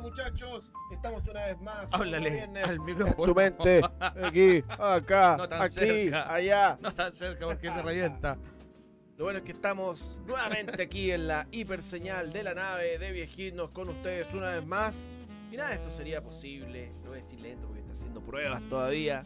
Muchachos. Estamos una vez más. Háblale viernes, al micrófono. En tu mente. Aquí, acá, No aquí, cerca. allá. No tan cerca porque se revienta. Lo bueno es que estamos nuevamente aquí en la hiperseñal de la nave de Viejinos con ustedes una vez más. Y nada, esto sería posible. Lo voy a decir lento porque está haciendo pruebas todavía.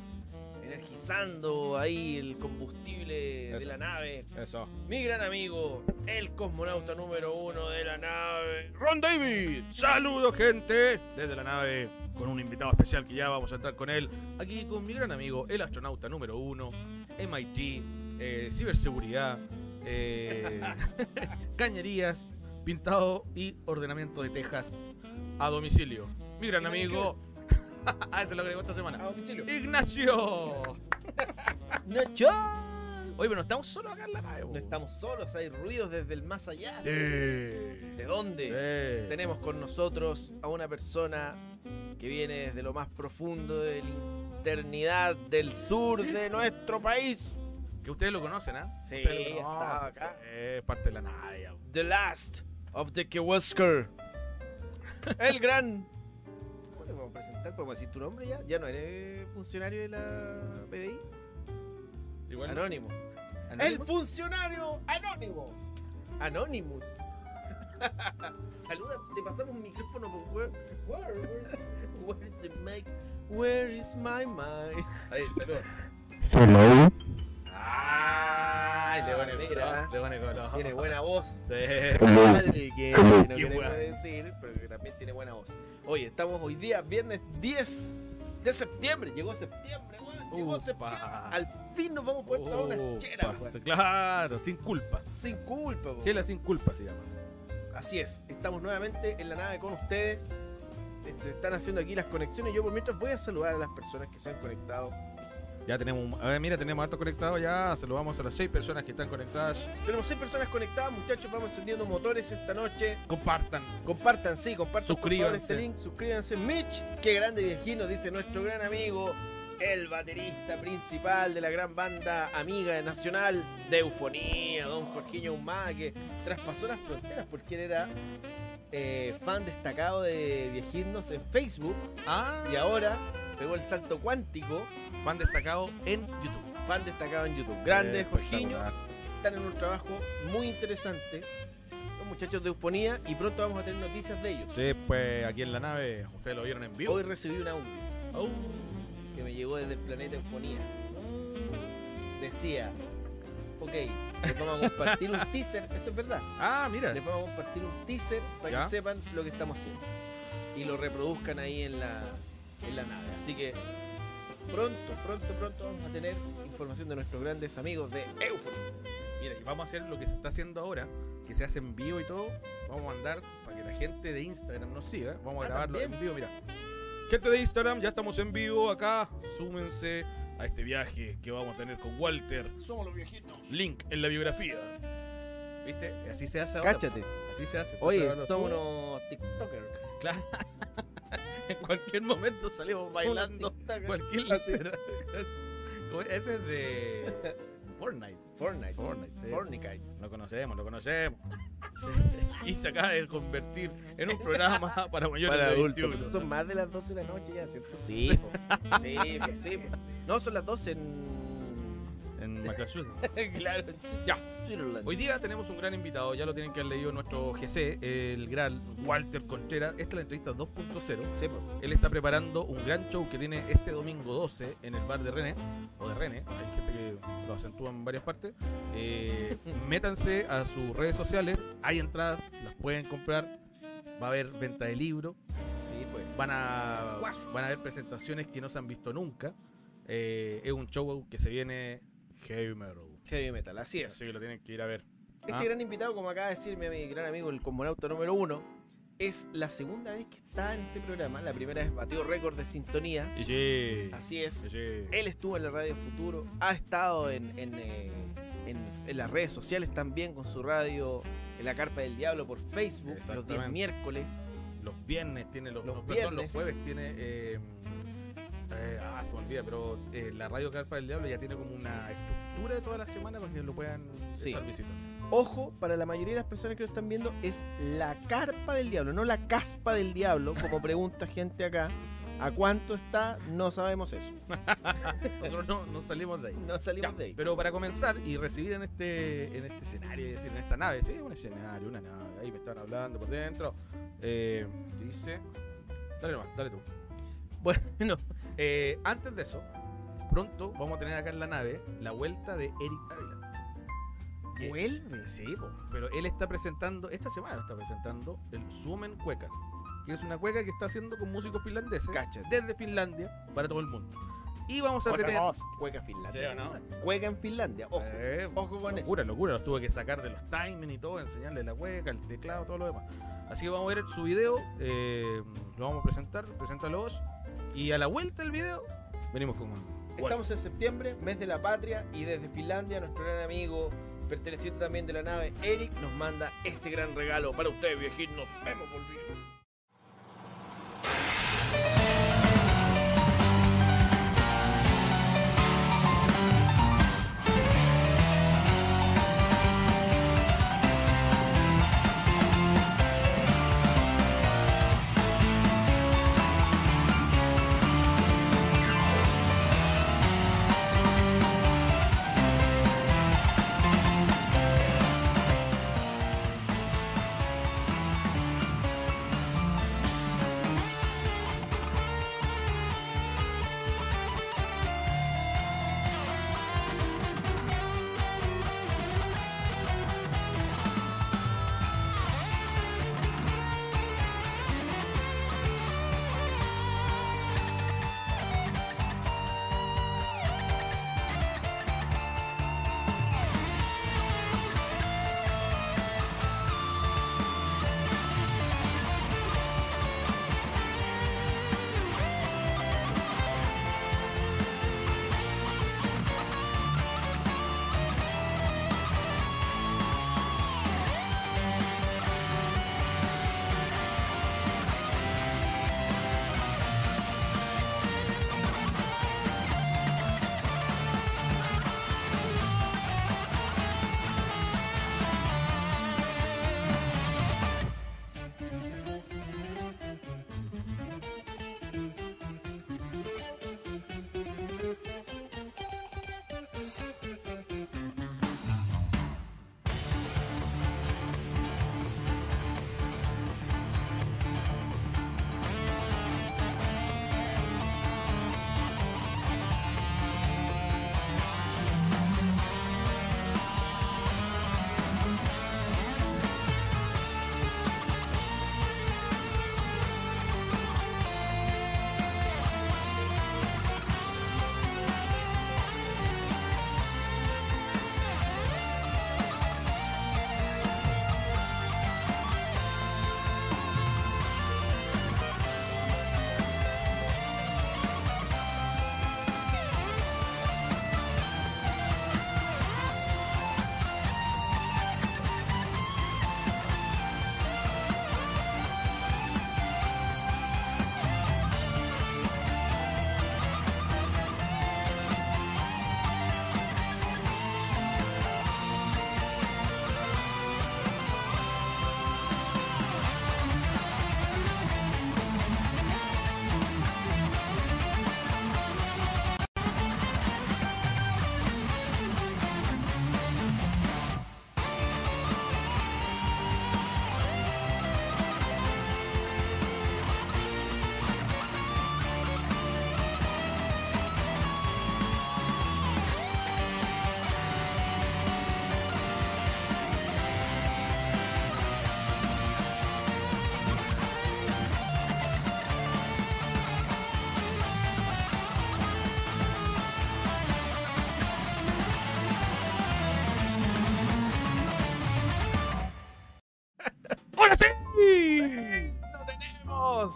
Energizando ahí el combustible de la nave. Eso. Mi gran amigo, el cosmonauta número uno de la nave, Ron David. Saludos, gente, desde la nave con un invitado especial que ya vamos a entrar con él. Aquí con mi gran amigo, el astronauta número uno, MIT, eh, ciberseguridad, eh, cañerías, pintado y ordenamiento de tejas a domicilio. Mi gran ¿Y nadie amigo. ah, se lo agregó esta semana. A. Ignacio. Nacho. Oye, pero no estamos solos acá en la nave. No estamos solos, hay ruidos desde el más allá. Eh, ¿De dónde? eh. Tenemos con nosotros a una persona que viene desde lo más profundo de la eternidad del sur de nuestro país. Que ustedes lo conocen, ¿ah? Sí, Ustedes lo estaba conocen, acá. sí, Es parte de la nave. The last of the Kewesker. El gran. ¿Cómo te podemos presentar? ¿Podemos decir tu nombre ya? ¿Ya no eres funcionario de la PDI? Igual. Anónimo. El funcionario anónimo. Anonymous. Saluda, te pasamos un micrófono con where, where, where is, where is the mic? Where is my mind? Ahí, saludos. Ay, le pone mira, Le pone color. tiene buena voz. Sí. Madre que no Qué queremos decir, pero que también tiene buena voz. Oye, estamos hoy día, viernes 10 de septiembre. Llegó septiembre, weón. Llegó Upa. septiembre. Al fin nos vamos a poder tomar una chera, weón. Claro, sin culpa. Sin culpa, weón. Chela sin culpa se llama. Así es, estamos nuevamente en la nave con ustedes. Eh, Se están haciendo aquí las conexiones. Yo por mientras voy a saludar a las personas que se han conectado. Ya tenemos, a ver, mira, tenemos harto conectado ya. Saludamos a las seis personas que están conectadas. Tenemos seis personas conectadas, muchachos. Vamos encendiendo motores esta noche. Compartan. Compartan, sí, compartan por favor Suscríbanse. este link. Suscríbanse. Mitch, qué grande viejino, dice nuestro gran amigo, el baterista principal de la gran banda amiga nacional de Eufonía, don Jorginho Humá, que traspasó las fronteras porque él era eh, fan destacado de viejinos en Facebook Ah, y ahora pegó el salto cuántico, van destacados en YouTube. fan destacado en YouTube. Grande Eh, Jorginho, están en un trabajo muy interesante. Los muchachos de Eufonía y pronto vamos a tener noticias de ellos. Sí, pues aquí en la nave, ustedes lo vieron en vivo. Hoy recibí un audio Oh. que me llegó desde el planeta Eufonía. Decía, ok, les vamos a compartir un teaser, esto es verdad, Ah, mira. les vamos a compartir un teaser para Ya. que sepan lo que estamos haciendo y lo reproduzcan ahí en la, en la nave. Así que pronto, pronto, pronto vamos a tener información de nuestros grandes amigos de Eufonía. Mira, y vamos a hacer lo que se está haciendo ahora, que se hace en vivo y todo. Vamos a mandar para que la gente de Instagram nos siga. Vamos a Ah, grabarlo ¿también? en vivo, mira. Gente de Instagram, ya estamos en vivo acá. Súmense a este viaje que vamos a tener con Walter. Somos los viejitos. Link en la biografía. ¿Viste? Así se hace ahora. Cáchate. Así se hace. Oye, somos unos TikTokers. Claro. en cualquier momento salimos bailando. Cualquier Así. lecera. ¿Cómo es? Ese es de Fortnite. Fortnite. Fortnite, sí. Fortnite. Lo conocemos, lo conocemos. Y se acaba de convertir en un programa para mayores Para de adultos. 21. Son más de las 12 de la noche ya, ¿cierto? Sí, sí, sí. No, son las 12 en. En Massachusetts. claro, Ya. Hoy día tenemos un gran invitado, ya lo tienen que haber leído nuestro GC, el gran Walter Contreras. Esta es la entrevista 2.0. Sí, po. Él está preparando un gran show que tiene este domingo 12 en el bar de René, o de René, hay gente que lo acentúa en varias partes. Eh, métanse a sus redes sociales, hay entradas, las pueden comprar, va a haber venta de libros, Sí, pues. van a, van a haber presentaciones que no se han visto nunca. Eh, es un show que se viene heavy metal. Heavy metal, así es. Así que lo tienen que ir a ver. Este Ah. gran invitado, como acaba de decirme mi gran amigo, el cosmonauta número uno, es la segunda vez que está en este programa. La primera vez batió récord de sintonía. Y sí. Así es. Y sí. Él estuvo en la Radio Futuro, ha estado en, en, eh, en- en las redes sociales también con su radio en la Carpa del Diablo por Facebook los días miércoles. Los viernes tiene los, Los no, perdón, los viernes. jueves tiene eh, eh, ah, se me olvida, pero eh, la radio Carpa del Diablo ya tiene como una estructura de toda la semana para que lo puedan Sí. estar visitando. Ojo, para la mayoría de las personas que lo están viendo, es la Carpa del Diablo, no la Caspa del Diablo, como pregunta gente acá. ¿A cuánto está? No sabemos eso. Nosotros no, no salimos de ahí. No salimos Ya, de ahí. Pero para comenzar y recibir en este en este escenario, es decir, en esta nave, sí, un escenario, una nave, ahí me están hablando por dentro. Eh, dice. Dale nomás, dale tú. Bueno, Eh, antes de eso, pronto vamos a tener acá en la nave la vuelta de Eric Ávila. Que- vuelve. Sí, po, pero él está presentando, esta semana está presentando el Suomen Cueca, que es una cueca que está haciendo con músicos finlandeses Cáchate. desde Finlandia para todo el mundo. Y vamos a Otra tener. cosa, Cueca Finlandia. ¿Sí o no? Cueca en Finlandia. Ojo, Eh, ojo con eso. locura, locura, los tuve que sacar de los timing y todo, enseñarle la cueca, el teclado, todo lo demás. Así que vamos a ver su video, eh, lo vamos a presentar, preséntalo vos. Y a la vuelta del video, venimos con. Estamos en septiembre, mes de la patria, y desde Finlandia nuestro gran amigo, perteneciente también de la nave, Eric, nos manda este gran regalo para ustedes, viejitos. Nos vemos, volviendo.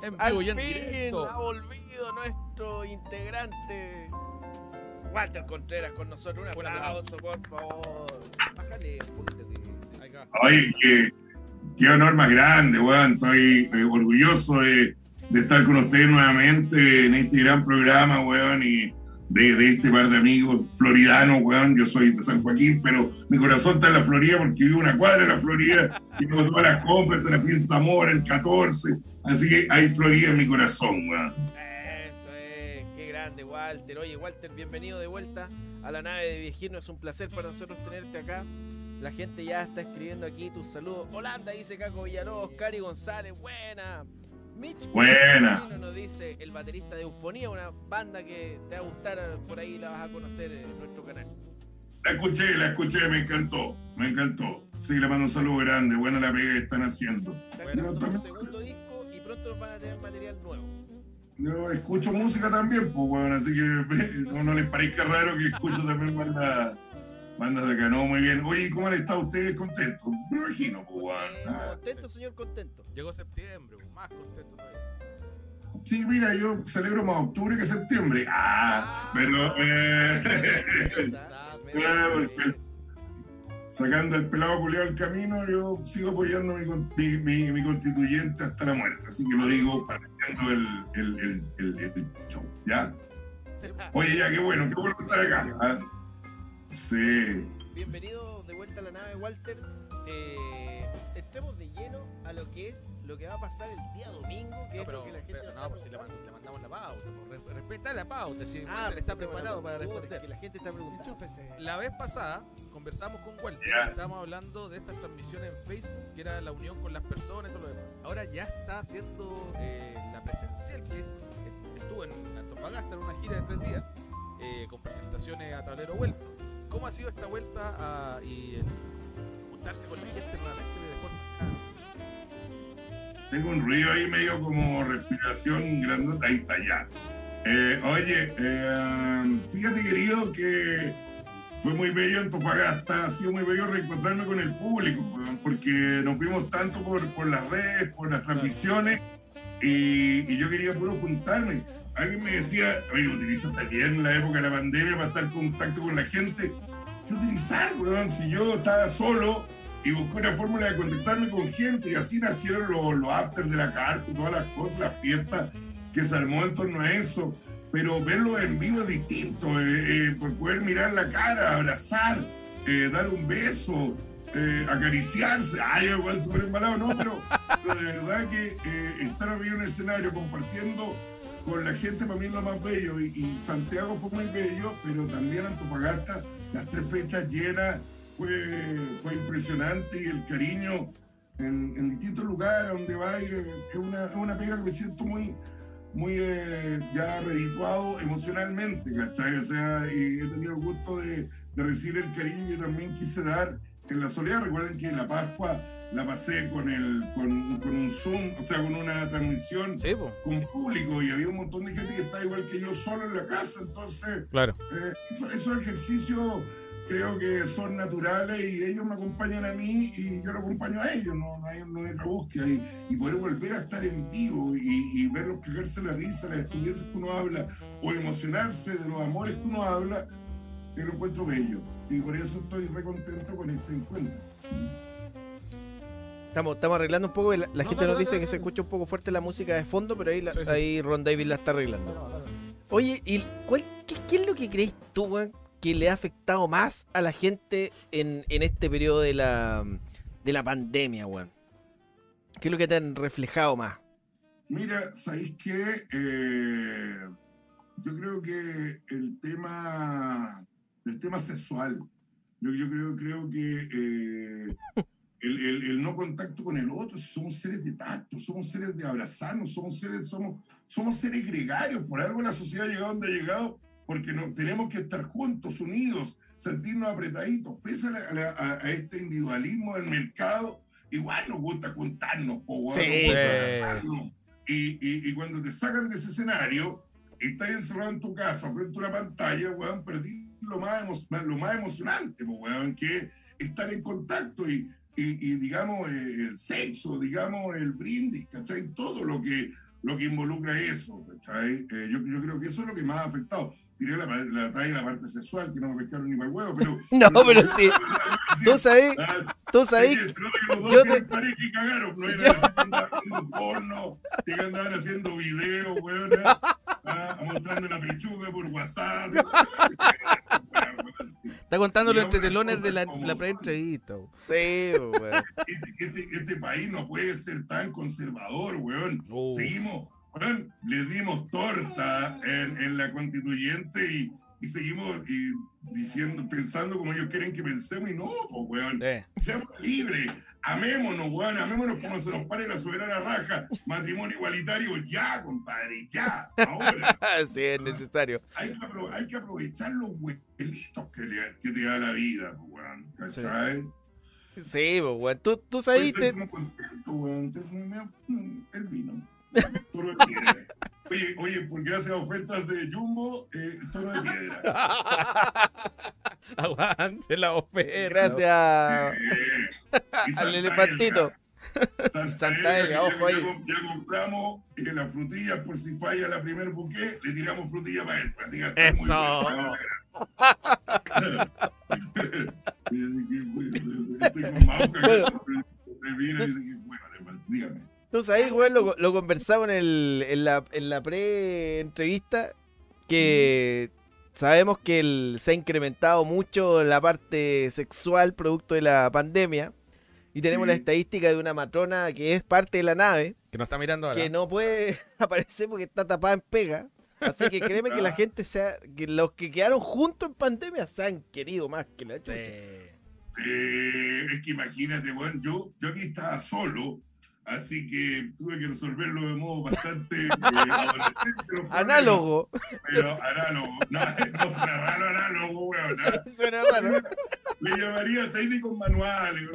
En al vivo y en directo. ha volvido nuestro integrante Walter Contreras con nosotros. Un aplauso, por favor. Bájale un poquito que... Acá. Oye, qué, qué honor más grande, weón. Estoy eh, orgulloso de, de estar con ustedes nuevamente en este gran programa, weón, y de, de este par de amigos floridanos, weón. Yo soy de San Joaquín, pero mi corazón está en la Florida porque vivo una cuadra en la Florida y tengo todas las compras en la fiesta amor, el 14. Así que hay Florida en mi corazón, weón. Eso es, qué grande, Walter. Oye, Walter, bienvenido de vuelta a la nave de Viejino. Es un placer para nosotros tenerte acá. La gente ya está escribiendo aquí tus saludos. Holanda dice Caco Villalobos, Cari González, buena. Mitch Buena. Nos dice el baterista de Eufonía, una banda que te va a gustar, por ahí la vas a conocer en nuestro canal. La escuché, la escuché, me encantó, me encantó. Sí, le mando un saludo grande, buena la pega que están haciendo. Bueno, también- segundo disco nos van a tener material nuevo. Yo escucho música también, pues bueno, así que no, no les parezca raro que escucho también bandas, bandas de acá, no, muy bien. Oye, ¿cómo han estado ustedes contentos? Me imagino, pues bueno. Eh, Ah, contento, señor, contento. Llegó septiembre, más contento todavía. Sí, mira, yo celebro más octubre que septiembre. Ah, pero... Eh, Ah, porque sacando el pelado culiado del camino, yo sigo apoyando mi, con- mi, mi- mi constituyente hasta la muerte. Así que lo digo partiendo el, el, el, el, el show, ¿ya? Oye, ya, qué bueno, qué bueno estar acá. ¿ah? Sí. Bienvenido de vuelta a la nave, Walter. Eh, entremos de lleno a lo que es lo que va a pasar el día domingo, que No, es pero, lo que la gente pero no, pues si le, preguntando. mand- le mandamos la pauta. pues, re- respeta la pauta, si Ah, Walter está preparado para responder. que la gente está preguntando. Enchúfese. La vez pasada conversamos con Walter, Ya. estábamos hablando de estas transmisiones en Facebook, que era la unión con las personas y todo lo demás. Ahora ya está haciendo eh, la presencial, que est- estuvo en Antofagasta en una gira de tres días, eh, con presentaciones a tablero vuelto. ¿Cómo ha sido esta vuelta a, y el juntarse con la gente nuevamente de forma... Tengo un ruido ahí medio como respiración grandota. Ahí está ya. Eh, oye, eh, fíjate querido que fue muy bello Antofagasta, ha sido muy bello reencontrarme con el público, porque nos vimos tanto por, por las redes, por las transmisiones, y, y yo quería puro juntarme. Alguien me decía, oye, utiliza también la época de la pandemia para estar en contacto con la gente. ¿Qué utilizar, weón? Si yo estaba solo y busqué una fórmula de contactarme con gente, y así nacieron los, los afters de la carta y todas las cosas, las fiestas que se armó en torno a eso. Pero verlo en vivo es distinto, eh, eh, por poder mirar la cara, abrazar, eh, dar un beso, acariciarse. Ay, igual súper embalado, no, pero, pero de verdad que estar arriba en un escenario compartiendo con la gente para mí es lo más bello. Y, Santiago fue muy bello, pero también Antofagasta, las tres fechas llenas, fue, fue impresionante y el cariño en, en distintos lugares donde va es una, una pega que me siento muy muy eh, ya redituado emocionalmente, ¿cachai? O sea, y he tenido el gusto de, de recibir el cariño que también quise dar en la soledad. Recuerden que la Pascua la pasé con, el, con, con un Zoom, o sea, con una transmisión Sí, con público y había un montón de gente que está igual que yo solo en la casa, entonces Claro. eh, eso- esos ejercicios creo que son naturales y ellos me acompañan a mí y yo lo acompaño a ellos, no, no, hay, no hay otra búsqueda. Y, y poder volver a estar en vivo y, y verlos cagarse la risa, las estupideces que uno habla o emocionarse de los amores que uno habla, yo lo encuentro bello. Y por eso estoy re contento con este encuentro. Estamos, estamos arreglando un poco, la, la No, gente dale, nos dale, dice que dale. se escucha un poco fuerte la música de fondo, pero ahí, la- Sí, sí. ahí Ron Davis la está arreglando. Oye, ¿y cuál, qué, qué es lo que crees tú, weón, que le ha afectado más a la gente en, en este periodo de la, de la pandemia, weón? ¿Qué es lo que te han reflejado más? Mira, ¿sabéis qué? Eh, yo creo que el tema, el tema sexual, yo, creo, creo que eh, el, el- no contacto con el otro, somos seres de tacto, somos seres de abrazarnos, somos seres, somos, somos seres gregarios, por algo la sociedad ha llegado donde ha llegado, porque no, tenemos que estar juntos, unidos, sentirnos apretaditos, pese a, la- a a- este individualismo del mercado, igual nos gusta juntarnos, po, Sí. nos gusta. Y, y- y cuando te sacan de ese escenario, estás encerrado en tu casa frente a una pantalla, weón, perdí lo más, emo- lo más emocionante, po, weón, que estar en contacto y, y- y, digamos, el sexo, digamos, el brindis, ¿cachai? Todo lo que lo que involucra eso, ¿cachai? Eh, yo, yo creo que eso es lo que más ha afectado. Tiré la, la talla de la parte sexual, que no me pescaron ni para el huevo, pero... No, pero sí. Tú sabes, Ah, tú sabes. Que yo tienen te- y cagaron, no que andaban haciendo porno, que andaban haciendo videos, weón, ah, ah, mostrando la pechuga por WhatsApp. Está contando los entretelones de la, la pre-entrevista. Sí, weón. Este, este- este país no puede ser tan conservador, weón. Oh. Seguimos, weón, le dimos torta en, en la constituyente y, y seguimos y diciendo, pensando como ellos quieren que pensemos y no, pues, weón. Seamos libres, amémonos, weón, amémonos como se nos pare la soberana raja. Matrimonio igualitario, ya, compadre, ya, ahora. Sí, es necesario. Hay que, apro- hay que aprovechar los huelitos que, le- que te da la vida, weón, ¿cachai? Sí, pues, weón. Tú, tú sabes. Estoy contento, weón. El vino. Toro de piedra. Oye, oye, por gracias a ofertas de Jumbo, eh, toro de piedra. aguante la oferta. Gracias Eh, y Santa al elefantito. Santa, Santa Elga, ojo ya, ahí. ya, ya compramos eh, las frutillas por si falla la primer buque, le tiramos frutilla para adentro. Así que está muy Eso. bueno. Estoy con Mauca, que me viene y dice que bueno, dígame. Tú sabes, weón, lo, lo conversamos en, el, en la, en la pre-entrevista, que sabemos que el- se ha incrementado mucho la parte sexual producto de la pandemia. Y tenemos Sí. la estadística de una matrona que es parte de la nave, Que nos está mirando ahora. que no puede aparecer porque está tapada en pega. Así que créeme que la gente sea, que los que quedaron juntos en pandemia se han querido más que la chucha. Sí. Eh, es que imagínate, bueno, yo, yo aquí estaba solo, así que tuve que resolverlo de modo bastante eh, adolescente. Análogo. Pero análogo. No, no suena raro análogo, weón. ¿no? Suena raro. Le llamaría técnicos manuales.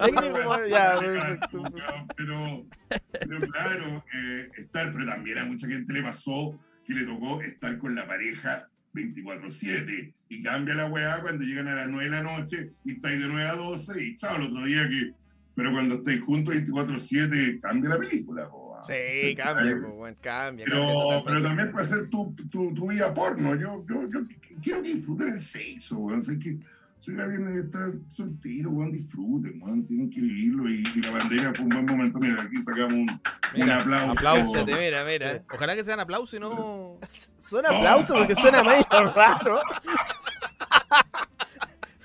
Pero, pero claro, eh, estar, pero también a mucha gente le pasó que le tocó estar con la pareja 24-7 y cambia la weá cuando llegan a las 9 de la noche y estáis de 9 a 12 y chao, el otro día que. Pero cuando estáis juntos 24-7 cambia la película, po, ah. Sí, cambia, weón, cambia. Pero, cambia pero también puede ser tu, tu, tu vida porno. Yo, yo, yo quiero que disfruten el sexo, weón. Sé que soy alguien que está soltero, weón. Disfruten, weón. Tienen que vivirlo. Y, y la pandemia fue un buen momento. Mira, aquí sacamos un, un Mira, aplauso. aplauso. Fíjate, mira, mira. Ojalá que sean aplausos y no. Son aplausos porque suena medio raro.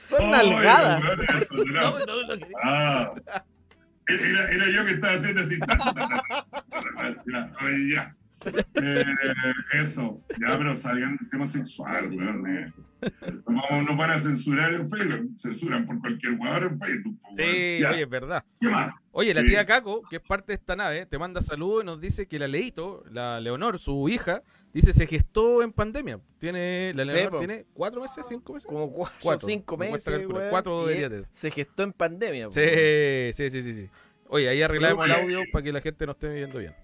Son Ay, nalgadas. weón, eso, no. no, lo quería. Ah. Era, era yo que estaba haciendo así. ta, ta, ta, ya. Eh, eso, ya, pero salgan del tema sexual, weón. eh. Nos, vamos- nos van a censurar en Facebook. Censuran por cualquier jugador en Facebook. weón. Sí, Ya, oye, es verdad. ¿Qué más? Oye, la Sí. tía Caco, que es parte de esta nave, te manda saludos y nos dice que la Leito, la Leonor, su hija, dice se gestó en pandemia. Tiene, la Leonor tiene cuatro meses, cinco meses. Como cuatro, Cuatro, cinco meses, weón, Cuatro tener. Se gestó en pandemia. Sí, weón. sí, sí, sí, sí. Oye, ahí arreglamos el Oye. audio para que la gente nos esté viendo bien.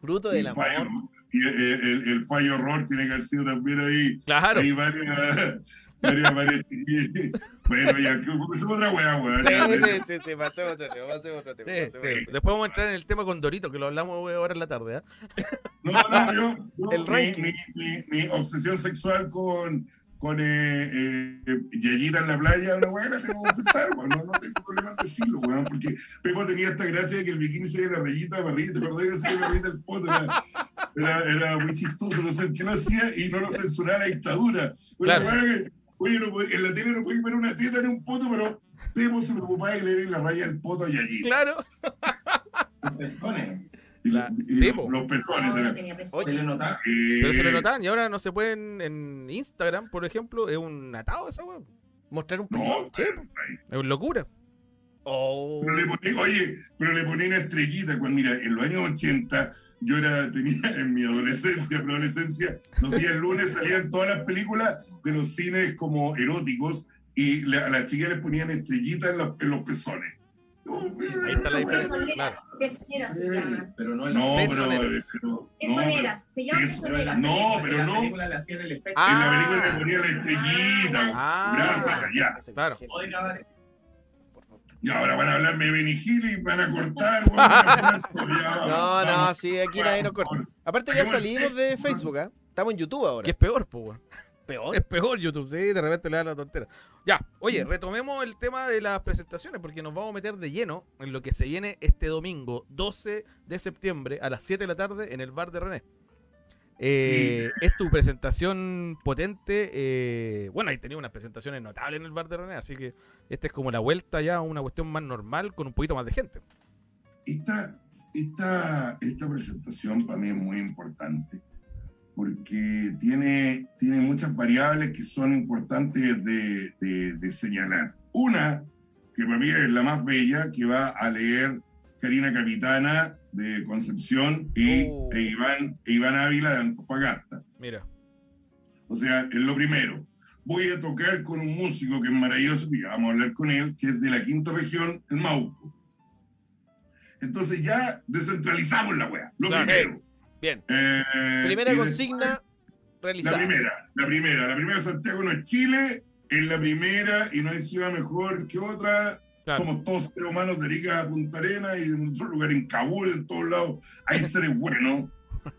Fruto del El fallo, amor. y el, el- el fallo horror tiene que haber sido también ahí. Claro. Hay varias. varias, varias bueno, ya, otra weá, weón. Sí, sí, sí, sí, pasemos otro tema, pasemos otro tema. Sí, pasemos sí. otro tema. Después vamos a entrar en el tema con Dorito, que lo hablamos ahora en la tarde. ¿ah? No, no, yo, yo- El mi, ranking. mi, mi, mi obsesión sexual con, con eh, eh, Yayita en la playa, una weá, la tengo que confesar, weón. No, no tengo problema en decirlo, weón, porque Pepo tenía esta gracia de que el bikini se veía la rayita de barrita, ¿te acordás que se la rayita del poto? Era, era, era muy chistoso, no sé qué lo hacía y no lo censuraba la dictadura. Claro. que, oye, no en la tele no podéis ver una teta ni un poto, pero Pepo se preocupaba de leer la raya del poto a Yayita. Claro. Los pezones. Y, La- y sí, los, los pezones. No, no Se le. Pero se le notaban y ahora no se pueden en Instagram, por ejemplo, es un atado esa weón. Mostrar un No, pezón. pero- Es una locura. Oh. Pero le poní, oye, pero le ponía una estrellita. Cuando, mira, en los años 80, yo era, tenía en mi adolescencia, preadolescencia, los días lunes salían todas las películas de los cines como eróticos y a las chicas les ponían estrellitas en, los- en los pezones. Ahí está la diferencia. Pezoneras se llaman. Pero no en No, pero, pero- no, Pezoneras, se llaman es- pero. No, pero en no. la película le hacían el efecto. Ah. en la película le ponían la estrellita. Ah, Gráfica, ya. claro. Y ahora van a hablarme de Benny Hill y van a cortar. No, no, vamos. sí, aquí nadie nos corta. Aparte ya salimos de Facebook, ¿ah? Estamos en YouTube ahora. Que es peor, pues. Peor? Es peor YouTube, sí, de repente le da la tontera. Ya, oye, retomemos el tema de las presentaciones porque nos vamos a meter de lleno en lo que se viene este domingo, 12 de septiembre, a las 7 de la tarde, en el bar de René. Eh, Es tu presentación potente. eh, bueno, ahí tenía unas presentaciones notables en el bar de René, así que esta es como la vuelta ya a una cuestión más normal con un poquito más de gente. Esta, esta, esta presentación para mí es muy importante porque tiene, tiene muchas variables que son importantes de, de- de señalar. Una, que para mí es la más bella, que va a leer Karina Capitana de Concepción y, e, Iván, e Iván Ávila de Antofagasta. Mira, O sea, es lo primero. Voy a tocar con un músico que es maravilloso, que vamos a hablar con él, que es de la quinta región, el Mauco. Entonces ya descentralizamos la wea. Lo Claro. primero. Bien. Eh, Primera consigna después, realizada. La primera, la primera. La primera de Santiago no es Chile, es la primera y no hay ciudad mejor que otra. Claro. Somos todos seres humanos de Arica a Punta Arena y en otro lugar en Kabul, en todos lados. Hay seres buenos,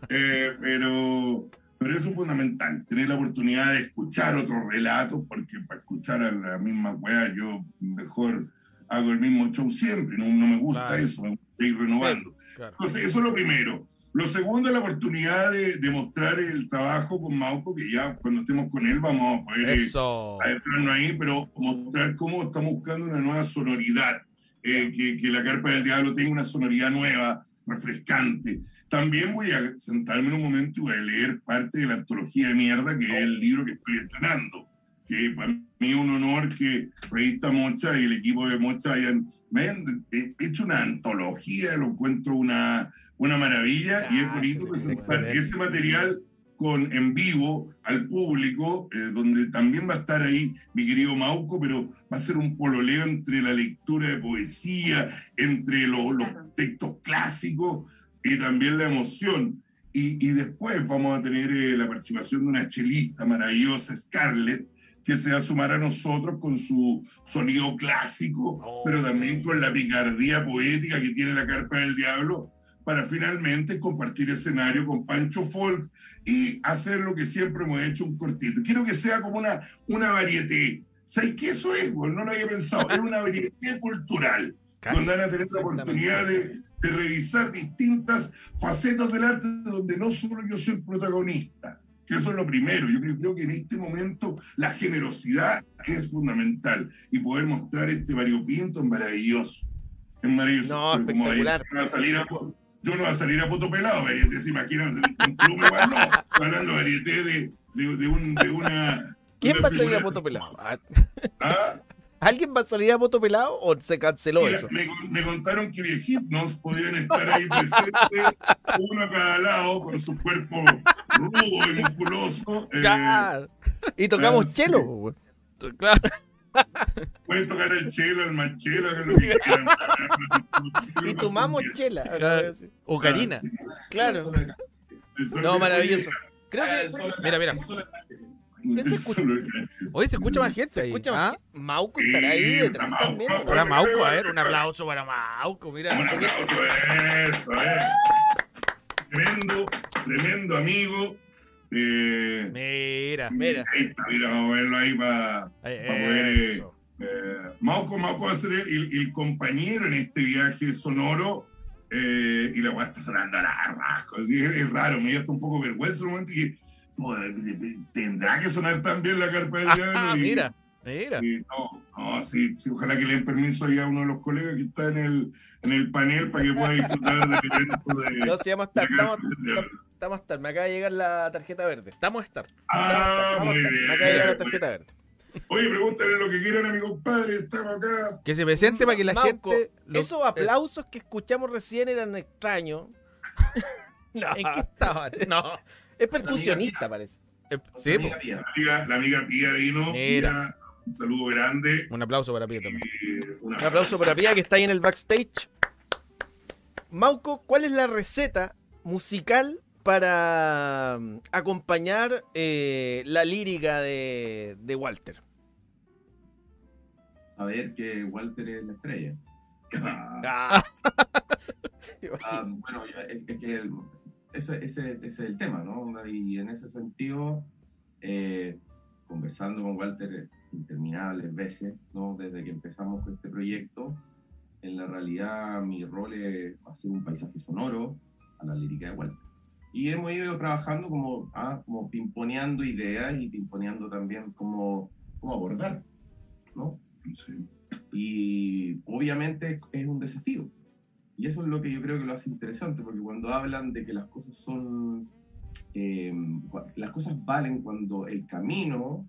eh, pero, pero eso es fundamental, tener la oportunidad de escuchar otros relatos, porque para escuchar a la misma weá yo mejor hago el mismo show siempre, no, no me gusta Claro. eso, me gusta ir renovando. claro. Entonces, eso es lo primero. Lo segundo es la oportunidad de, de mostrar el trabajo con Mauco, que ya cuando estemos con él vamos a poder eh, adentrarnos ahí, pero mostrar cómo estamos buscando una nueva sonoridad, eh, que, que la Carpa del Diablo tenga una sonoridad nueva, refrescante. También voy a sentarme en un momento y voy a leer parte de la antología de mierda, que es el libro que estoy estrenando. Que para mí es un honor que Revista Mocha y el equipo de Mocha hayan, hayan eh, hecho una antología, lo encuentro una, una maravilla y es bonito presentar ese material con en vivo al público, eh, donde también va a estar ahí mi querido Mauco, pero va a ser un pololeo entre la lectura de poesía, entre lo- los textos clásicos y también la emoción. Y, y después vamos a tener eh, la participación de una chelista maravillosa, Scarlett, que se va a sumar a nosotros con su sonido clásico, Oh. pero también con la picardía poética que tiene la Carpa del Diablo, para finalmente compartir escenario con Pancho Folk y hacer lo que siempre hemos hecho, un cortito. Quiero que sea como una, una varieté. ¿Sabes qué eso es? güey? No lo había pensado. Es una varieté cultural, donde van a tener la oportunidad de, de revisar distintas facetas del arte donde no solo yo soy el protagonista, que eso es lo primero. Yo creo, creo que en este momento la generosidad es fundamental y poder mostrar este variopinto es maravilloso. Es maravilloso. No, como espectacular. Varieté va a salir a, yo no voy a salir a poto pelado, varieté, se imaginan, con plume, igual no. Hablando de varieté de, de, de, un, de una... ¿Quién una va a salir a poto pelado? Ah. ¿Alguien va a salir a poto pelado o se canceló Mira, eso? me, me contaron que viejitos podían estar ahí presentes, uno a cada lado, con su cuerpo rudo y musculoso. eh. Y tocamos ah, chelo. Claro. Pueden tocar el chelo, el manchelo, que es lo que quieran. Y tomamos chela. Claro. O Karina. Ah, sí. Claro. No, maravilloso. Oye, Creo Ah, que Mira, mira. ¿Qué se escucha? Hoy se escucha más gente ahí. escucha ¿ah? más. Mauco estará ahí detrás está también. Mauco. Para Mauco, a ver, un aplauso para Mauco, mira. Un aplauso, eso, eh. Tremendo, tremendo amigo. Eh, Mira, Mira. Ahí está, mira, vamos a verlo ahí para Eh, poder, eh. Eh, Mauco, Mauco va a ser el, compañero en este viaje sonoro eh, y la weá está sonando a la rajo. así Es, es raro, me dio hasta un poco vergüenza en un momento y dije, "Joder, de- de- tendrá que sonar tan bien la carpa del diablo. Ah, Y- mira, mira. y no, no, sí, sí, ojalá que le den permiso ahí a uno de los colegas que está en el, en el panel para que pueda disfrutar del evento de. No, a de Carpa del Diablo. Estamos a estar. Me acaba de llegar la tarjeta verde. Estamos a estar. Ah, muy estar. bien. Me acaba de llegar la tarjeta verde. Oye, pregúntale lo que quieran a mi compadre, estamos acá. Que se presente para que la Mauco, gente. esos aplausos que escuchamos recién eran extraños. No, ¿En qué estaban? No. es percusionista, parece. Eh, Sí. La amiga, la amiga Pía vino. Mira. Pía, un saludo grande. Un aplauso para Pía también. eh, Un aplauso para Pía que está ahí en el backstage. Mauco, ¿cuál es la receta musical para mm, acompañar eh, la lírica de, de Walter? saber que Walter es la estrella. Ah. Ah, bueno, ya, es, es que el- ese, ese- ese es el tema, ¿no? Y en ese sentido, eh, conversando con Walter interminables veces, ¿no? Desde que empezamos con este proyecto, en la realidad mi rol es hacer un paisaje sonoro a la lírica de Walter. Y hemos ido trabajando como, ah, como pimponeando ideas y pimponeando también cómo, cómo abordar, ¿no? Sí. Y obviamente es- un desafío. Y eso es lo que yo creo que lo hace interesante, porque cuando hablan de que las cosas son, eh, las cosas valen cuando el camino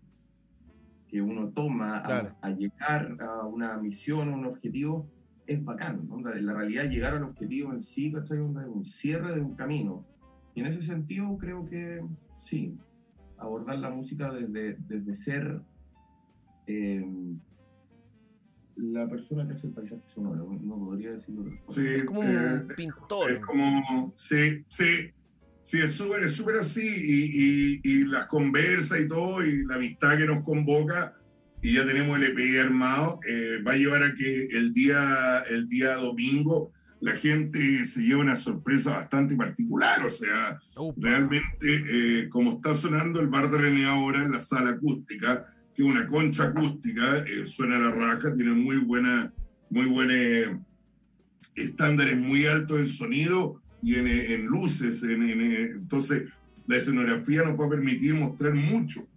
que uno toma a- Claro. a, llegar a una misión, a un objetivo, es bacán. ¿no? En la realidad, llegar al objetivo en sí, es un cierre de un camino. Y en ese sentido, creo que sí, abordar la música desde, desde ser eh, la persona que hace el paisaje sonoro, no podría decirlo. Sí, Es como eh, un pintor. Es como, sí, sí, sí, es súper, es súper así, y, y, y las conversas y todo, y la amistad que nos convoca, y ya tenemos el EPI armado, eh, va a llevar a que el día, el día domingo la gente se lleve una sorpresa bastante particular, o sea, Upa. realmente eh, como está sonando el bar de René ahora en la sala acústica, que es una concha acústica, eh, suena a la raja, tiene muy buena, muy buena eh, estándares muy altos en sonido y en, eh, en luces, en- en, eh, entonces la escenografía nos va a permitir mostrar mucho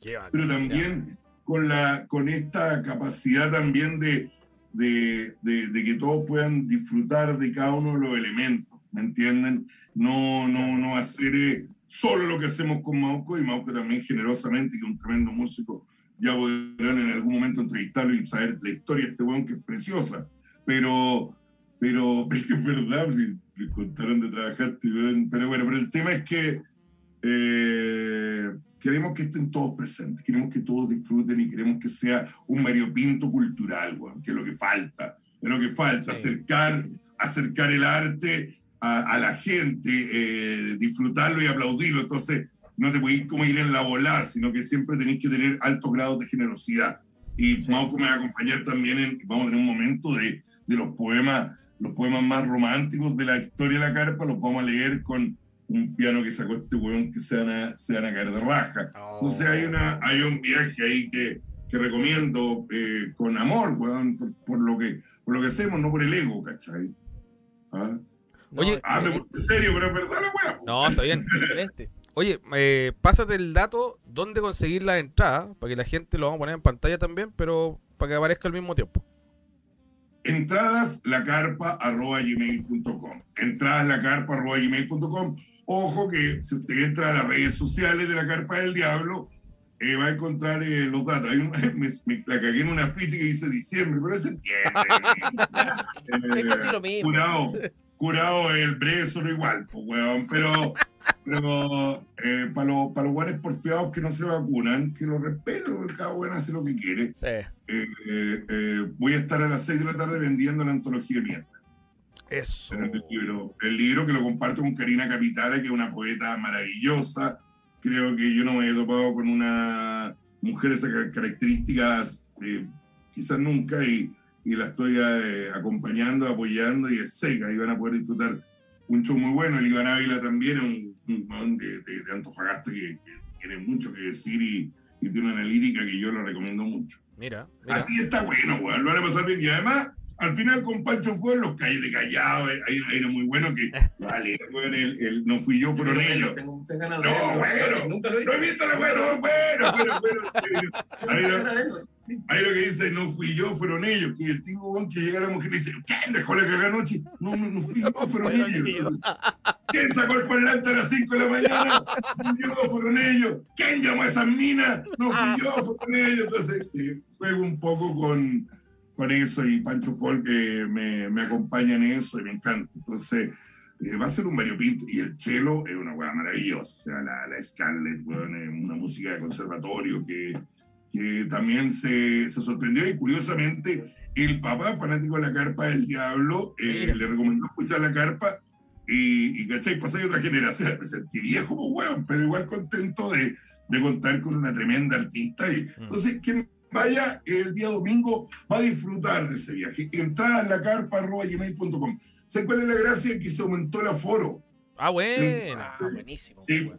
Qué pero también con, la, con esta capacidad también de, de, de- de que todos puedan disfrutar de cada uno de los elementos, ¿me entienden? No, no, no hacer eh, solo lo que hacemos con Mauco, y Mauco también generosamente, que es un tremendo músico, ya podrán en algún momento entrevistarlo y saber la historia de este weón que es preciosa, pero, pero es verdad, si les contaron de trabajar, pero bueno, pero el tema es que eh, queremos que estén todos presentes, queremos que todos disfruten y queremos que sea un variopinto cultural, weón, que es lo que falta, es lo que falta, Sí. acercar, acercar el arte a, a la gente, eh, disfrutarlo y aplaudirlo. Entonces, no te podéis como ir en la volada, sino que siempre tenéis que tener altos grados de generosidad. Y Mauco me va a acompañar también en, vamos a tener un momento de, de los poemas, los poemas más románticos de la historia de la carpa, los vamos a leer con un piano que sacó este weón que se van a, se van a caer de raja. Entonces hay, una, hay un viaje ahí que, que recomiendo eh, con amor, weón, por, por lo que, por lo que hacemos, no por el ego, ¿cachai? ¿Ah? Oye, Ah, me puse serio, pero es verdad la weá. po. No, está bien. Excelente. Oye, eh, pásate el dato dónde conseguir la entrada, para que la gente lo vamos a poner en pantalla también, pero para que aparezca al mismo tiempo. Entradas lacarpa.gmail.com. Entradas lacarpa.gmail.com. Ojo que si usted entra a las redes sociales de la Carpa del Diablo, eh, va a encontrar eh, los datos. Hay un- me, me- la cagué en una ficha que dice diciembre, pero. Es lo mismo. Curado, curado el brezo, no igual, pues, weón. Pero, pero para los para los guanes porfiados que no se vacunan, que lo respeto, porque cada weón hace lo que quiere. Sí. Eh, eh, eh, voy a estar a las 6 de la tarde vendiendo la antología de mierda. Eso. El libro, el libro que lo comparto con Karina Capitara, que es una poeta maravillosa. Creo que yo no me he topado con una mujer de esas car- características, eh, quizás nunca, y, y la estoy eh, acompañando, apoyando, y es seca, y van a poder disfrutar un show muy bueno. El Iván Ávila también es un, un weón de, de- de Antofagasta que, que tiene mucho que decir y, y tiene una lírica que yo lo recomiendo mucho. Mira, mira. Así está bueno, weón, lo van a pasar bien. Y además, al final con Pancho fue los calles de Callao, eh, hay, hay uno muy bueno que, vale, weón, el, el no fui yo, fueron ellos. Tengo muchas ganas de No, verlo. bueno. Nunca lo he No visto. he visto la bueno, bueno, bueno, bueno. Ahí lo, ahí que dice, no fui yo, fueron ellos. Que el tipo weón, que llega a la mujer y le dice, ¿quién dejó la cagada anoche? No, no, no fui yo, fueron ellos. ¿Quién sacó el parlante a las 5 de la mañana? No fui yo, fueron ellos. ¿Quién llamó a esas minas? No fui yo, fueron ellos. Entonces, eh, juego un poco con, con eso y Pancho Folk eh, me, me acompaña en eso y me encanta. Entonces, eh, va a ser un variopinto. Y el cello es una weá maravillosa. O sea, la, la Scarlett, weón, es una música de conservatorio que, que también se, se sorprendió y curiosamente el papá, fanático de la carpa del diablo, eh, le recomendó escuchar la carpa y, y ¿cachai? Pasé otra generación, me sentí viejo, pues, weón, pero igual contento de, de contar con una tremenda artista. Y, Mm. entonces, ¿qué vaya el día domingo, va a disfrutar de ese viaje. Entrada en la carpa.gmail.com. ¿Sabes cuál es la gracia? Que se aumentó el aforo. Ah, bueno. Ah, buenísimo. Sí.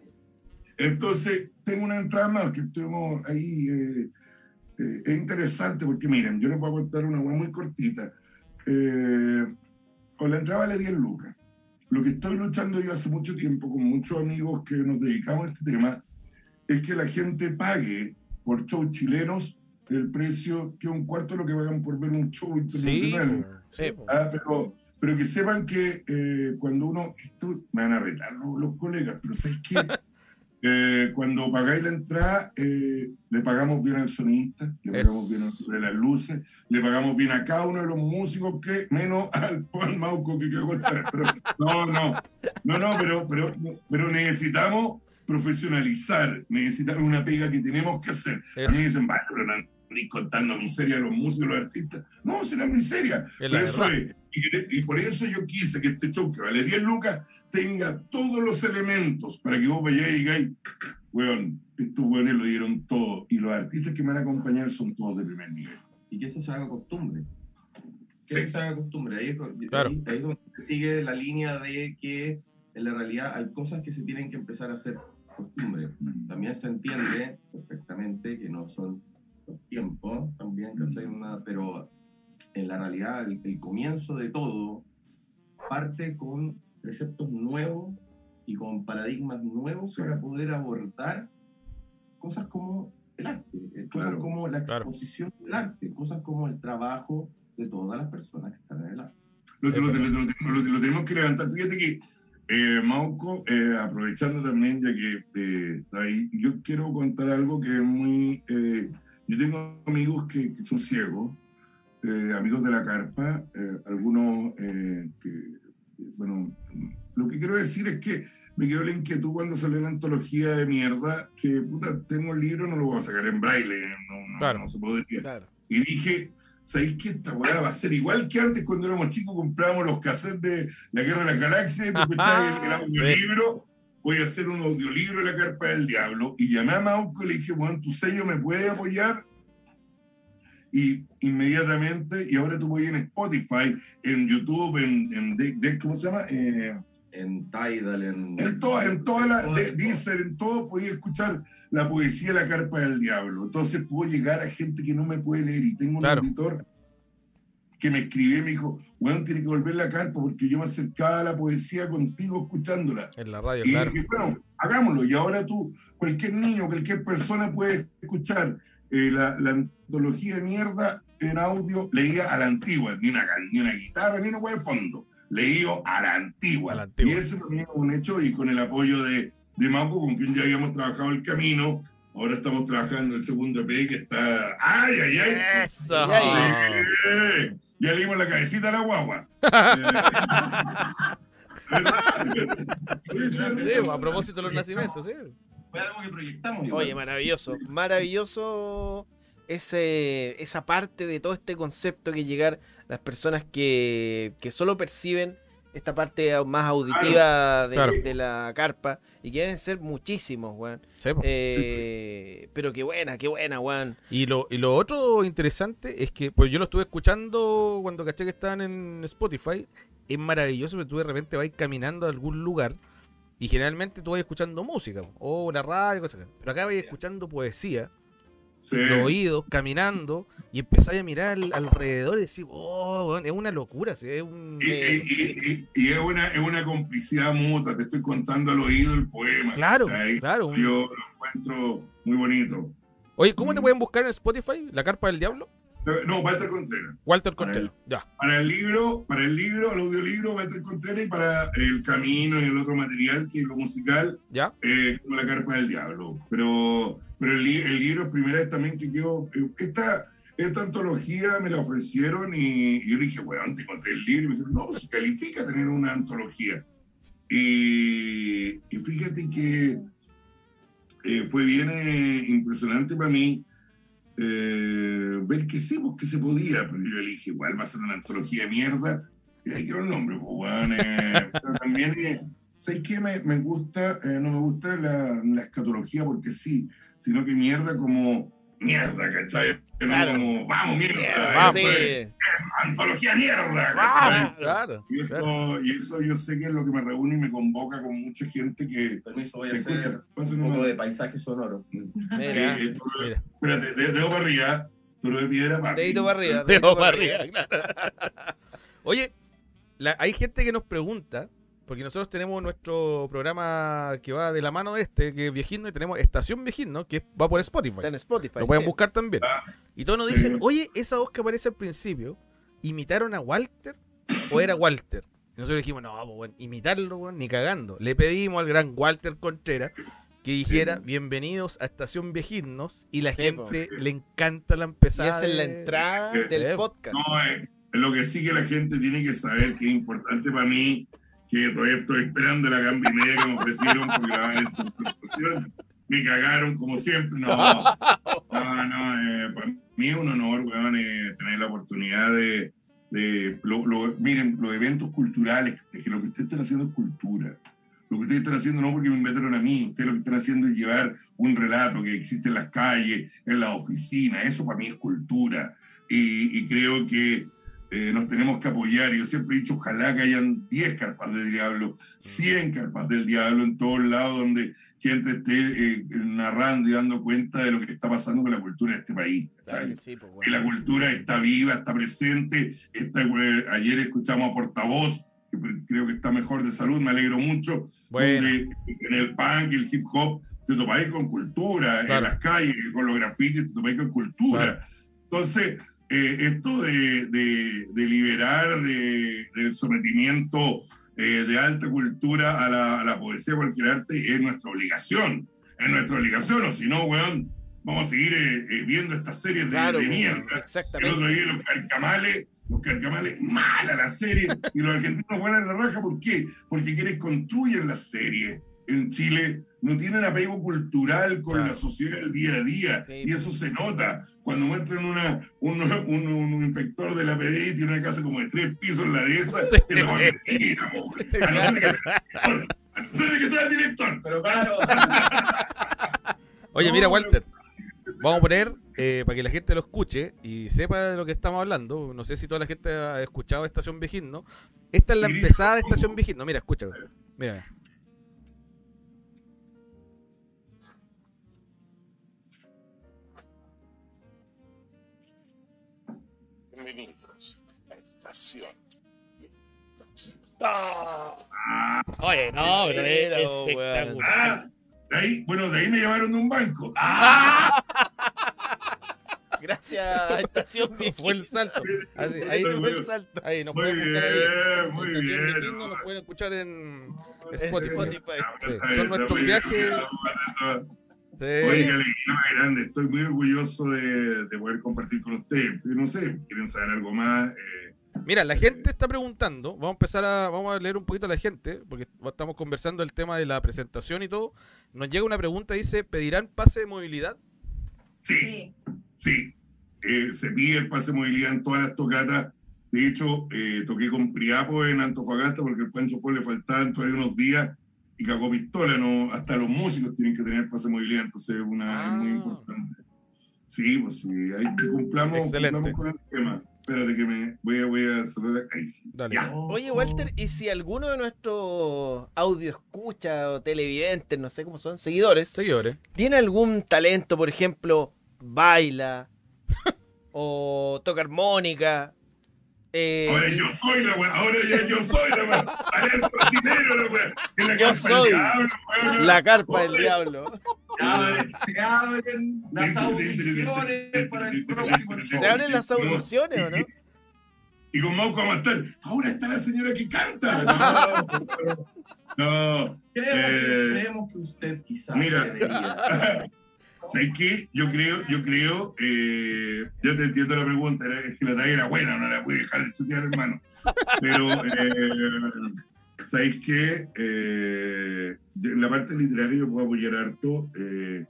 Entonces, tengo una entrada más que tenemos ahí. eh, eh, es interesante porque, miren, yo les voy a contar una hueá muy cortita. Eh, con la entrada vale 10 lucas. Lo que estoy luchando yo hace mucho tiempo con muchos amigos que nos dedicamos a este tema es que la gente pague por shows chilenos el precio que es un cuarto de lo que pagan por ver un show internacional. Sí, sí. Ah, pero, pero que sepan que eh, cuando uno, esto me van a retar los, los colegas, pero ¿sabes qué? Eh, cuando pagáis la entrada, eh, le pagamos bien al sonidista, le Es- pagamos bien de las luces, le pagamos bien a cada uno de los músicos, que menos al Juan Mauco que. Pero, no, no, no, no, pero, pero, pero necesitamos profesionalizar, necesitamos una pega que tenemos que hacer. A mí dicen, vale, pero no andéis contando miseria a los músicos, los artistas. No, si no es miseria. Es eso es. Y, y por eso yo quise que este show, que vale 10 lucas, tenga todos los elementos para que vos vayáis y digáis, weón, estos weones lo dieron todo. Y los artistas que me van a acompañar son todos de primer nivel. y que eso se haga costumbre. Que Sí. eso se haga costumbre. Ahí Claro. ahí- ahí es donde se sigue la línea de que en la realidad hay cosas que se tienen que empezar a hacer costumbre. También se entiende perfectamente que no son los tiempos, también, ¿cachai? Una- pero en la realidad el, el comienzo de todo parte con preceptos nuevos y con paradigmas nuevos Sí. para poder abordar cosas como el arte, eh, cosas Claro, como la claro. exposición del arte, cosas como el trabajo de todas las personas que están en el arte. Lo, lo- lo- lo- lo- lo tenemos que levantar. Fíjate que, eh, Mauco, eh, aprovechando también, ya que eh, está ahí, yo quiero contar algo que es muy... yo tengo amigos que, que son ciegos, eh, amigos de la carpa, eh, algunos eh, que, bueno, lo que quiero decir es que me quedó la inquietud cuando salió la antología de mierda, que puta, tengo el libro, no lo voy a sacar en braille, no, no, Claro. no se podría. Claro. Y dije, ¿sabéis que esta weá va a ser igual que antes cuando éramos chicos comprábamos los cassettes de La Guerra de las Galaxias escuchabas el, el audiolibro? Voy a hacer un audiolibro de La Carpa del Diablo. Y llamé a Mauco y le dije, bueno, tu sello me puede apoyar. Y inmediatamente, y ahora tú voy en Spotify, en YouTube, en, en de- de- ¿cómo se llama? Eh, En Tidal, en... en todas, en todas las, Todo, de-. Deezer, en todo podía escuchar la poesía de la carpa del diablo. Entonces puedo llegar a gente que no me puede leer y tengo un Claro. auditor que me escribió y me dijo, bueno, tiene que volver la carpa porque yo me acercaba a la poesía contigo escuchándola. En la radio, Y claro. dije, bueno, hagámoslo. Y ahora tú, cualquier niño, cualquier persona puede escuchar eh, la, la antología de mierda en audio, leía a la antigua, ni una, ni una guitarra, ni una hueá de fondo. Leído a la antigua. A la antigua. Y eso también es un hecho, y con el apoyo de, de Mauco, con quien ya habíamos trabajado el camino, ahora estamos trabajando el segundo EP que está. ¡Ay, ay, ay! Eso. Eh, Ya leímos la cabecita a la guagua. Sí, a propósito de los nacimientos, sí. Fue algo que proyectamos. igual. Oye, maravilloso. Maravilloso ese, esa parte de todo este concepto que llegar las personas que, que solo perciben esta parte más auditiva de, Claro. de la carpa y que deben ser muchísimos, weón. Sí. Eh, pero qué buena, qué buena, weón. Y lo, y lo otro interesante es que, pues yo lo estuve escuchando cuando caché que estaban en Spotify. Es maravilloso que tú de repente vas caminando a algún lugar y generalmente tú vas escuchando música o la radio, cosas así. Pero acá vas escuchando poesía, Sí. los oídos, caminando y empezáis a mirar al- alrededor y decir, oh, es una locura, sí, es un... Y, y- y- y- y es, una, es una complicidad mutua, te estoy contando al oído el poema. Claro, claro. Yo lo encuentro muy bonito. Oye, ¿cómo te pueden buscar en Spotify? ¿La carpa del diablo? No, Walter Contreras. Walter Contreras. Ya. Para el libro, para el libro, el audiolibro, Walter Contreras, y para el camino y el otro material, que es lo musical, ¿Ya? eh, como la carpa del diablo. Pero, pero el, el libro es primera vez también que quedó. eh, Esta, esta antología me la ofrecieron y, y yo dije, bueno, te encontré el libro. Y me dijeron, no, se califica tener una antología. Y, y fíjate que eh, fue bien eh, impresionante para mí eh, ver que sí, pues que se podía. Pero yo le dije, igual va a ser una antología de mierda. Y ahí quedó el nombre, pues, weón, eh, pero también. eh, ¿Sabes qué? Me, me gusta, eh, no me gusta la, la escatología porque sí, sino que mierda como mierda, ¿cachai? Claro. como, vamos, mierda, Vamos. eso Sí. es antología mierda, Claro, ¿cachai? claro. Y eso, y eso yo sé que es lo que me reúne y me convoca con mucha gente que Permiso, voy a hacer escucha. Un poco una- de paisaje sonoro. Mira. Eh, eh, Mira. espérate, de- dedo para arriba, toro de piedra. Dedito para arriba. Dedito para para arriba, claro. Oye, la- hay gente que nos pregunta, porque nosotros tenemos nuestro programa que va de la mano de este, que es Viejino, y tenemos Estación Viejino, que va por Spotify. Está en Spotify. Lo pueden sí. buscar también. Ah, Y todos nos sí. dicen, oye, esa voz que aparece al principio, ¿imitaron a Walter o era Walter? Y nosotros dijimos, no, pues, bueno, imitarlo, weón, ni cagando. Le pedimos al gran Walter Contreras que dijera, bienvenidos a Estación Viejinnos, y la Sí, gente le encanta la empezada. Y esa es la de- entrada Sí. del podcast. No, eh, lo que sí que la gente tiene que saber que es importante para mí, que todavía estoy esperando la gamba y media que me ofrecieron por grabar esta presentación. Me cagaron como siempre. No, no, eh, para mí es un honor, weón, eh, tener la oportunidad de. de lo- miren, los eventos culturales, que lo que ustedes están haciendo es cultura. Lo que ustedes están haciendo no porque me inventaron a mí, ustedes lo que están haciendo es llevar un relato que existe en las calles, en las oficinas. Eso para mí es cultura. Y creo que eh, nos tenemos que apoyar. Yo siempre he dicho, ojalá que hayan 10 carpas del diablo, 100 carpas del diablo en todos lados donde gente esté eh, narrando y dando cuenta de lo que está pasando con la cultura de este país. Claro sí, pues, que la bueno. cultura está viva, está presente. Está, eh, ayer escuchamos a Portavoz, que creo que está mejor de salud, me alegro mucho, Bueno, donde en el punk el hip hop te topáis con cultura, Claro. en las calles, con los grafitis te topáis con cultura. Entonces, eh, esto de, de- de liberar de- del sometimiento eh, de alta cultura a la, a la poesía, cualquier arte, es nuestra obligación. Es nuestra obligación, o si no, weón, vamos a seguir eh, viendo estas series de, Claro, de mierda. El otro día los carcamales, los carcamales, mala la serie, y los argentinos vuelan la raja, ¿por qué? Porque quienes construyen las series en Chile no tienen apego cultural con Claro. la sociedad del día a día, Sí. y eso se nota. Cuando muestran una, un, un- un inspector de la PDI y tiene una casa como de tres pisos en la de esa, Sí. eso es mentira, a no ser de que sea el director, a no ser de que sea el director. Pero claro, oye, No, mira, pero- Walter, vamos a poner, eh, para que la gente lo escuche y sepa de lo que estamos hablando, no sé si toda la gente ha escuchado Estación Viejino, esta es la empezada de. Estación Viejino, mira, escucha, mira. A Estación. Oye, no, pero es espectacular. Ah, de ahí, bueno, de ahí me llamaron de un banco. ¡Ah! Gracias Estación Fue el salto. Así, ahí, Ese fue el salto. ahí nos Muy pueden buscar bien, muy Estación bien. Nos pueden escuchar en Spotify. Spotify. Sí, Está son nuestros viajes. Sí. Oye, qué alegría más grande. Estoy muy orgulloso de, de poder compartir con ustedes. No sé, quieren saber algo más. Eh, Mira, la gente está preguntando, vamos a empezar a, vamos a leer un poquito a la gente, porque estamos conversando el tema de la presentación y todo. Nos llega una pregunta, dice, ¿pedirán pase de movilidad? sí, Sí. Eh, se pide el pase de movilidad en todas las tocatas. De hecho, eh, toqué con Priapo en Antofagasta porque el Pancho fue le faltaban todavía unos días y cagó pistola. ¿no? Hasta los músicos tienen que tener pase de movilidad, entonces es, una, es muy Ah. importante. Sí, pues sí, que cumplamos, cumplamos con el tema. Espérate que me voy a, voy a ahí sí. Dale. Ya. Oye, Walter, ¿y si alguno de nuestros audio escucha o televidentes, no sé cómo son, seguidores, Seguidores. tiene algún talento, por ejemplo, baila o toca armónica? eh, Ahora yo soy la weá, ahora ya yo soy la weá. Ahora el brasilero la weá. La Yo carpa del soy la carpa del diablo. Se abren, las audiciones para el próximo show. ¿Se abren las audiciones o no? Y con a estar. Ahora está la señora que canta. No, no. Creemos, Eh, que, creemos que usted quizás mira. debería. ¿Sabes qué? Yo creo, yo creo, eh, yo te entiendo la pregunta, era- es que la talla era buena, no la pude dejar de chutear, hermano. Pero, eh, ¿sabéis qué? Eh, en la parte literaria yo puedo apoyar harto, eh,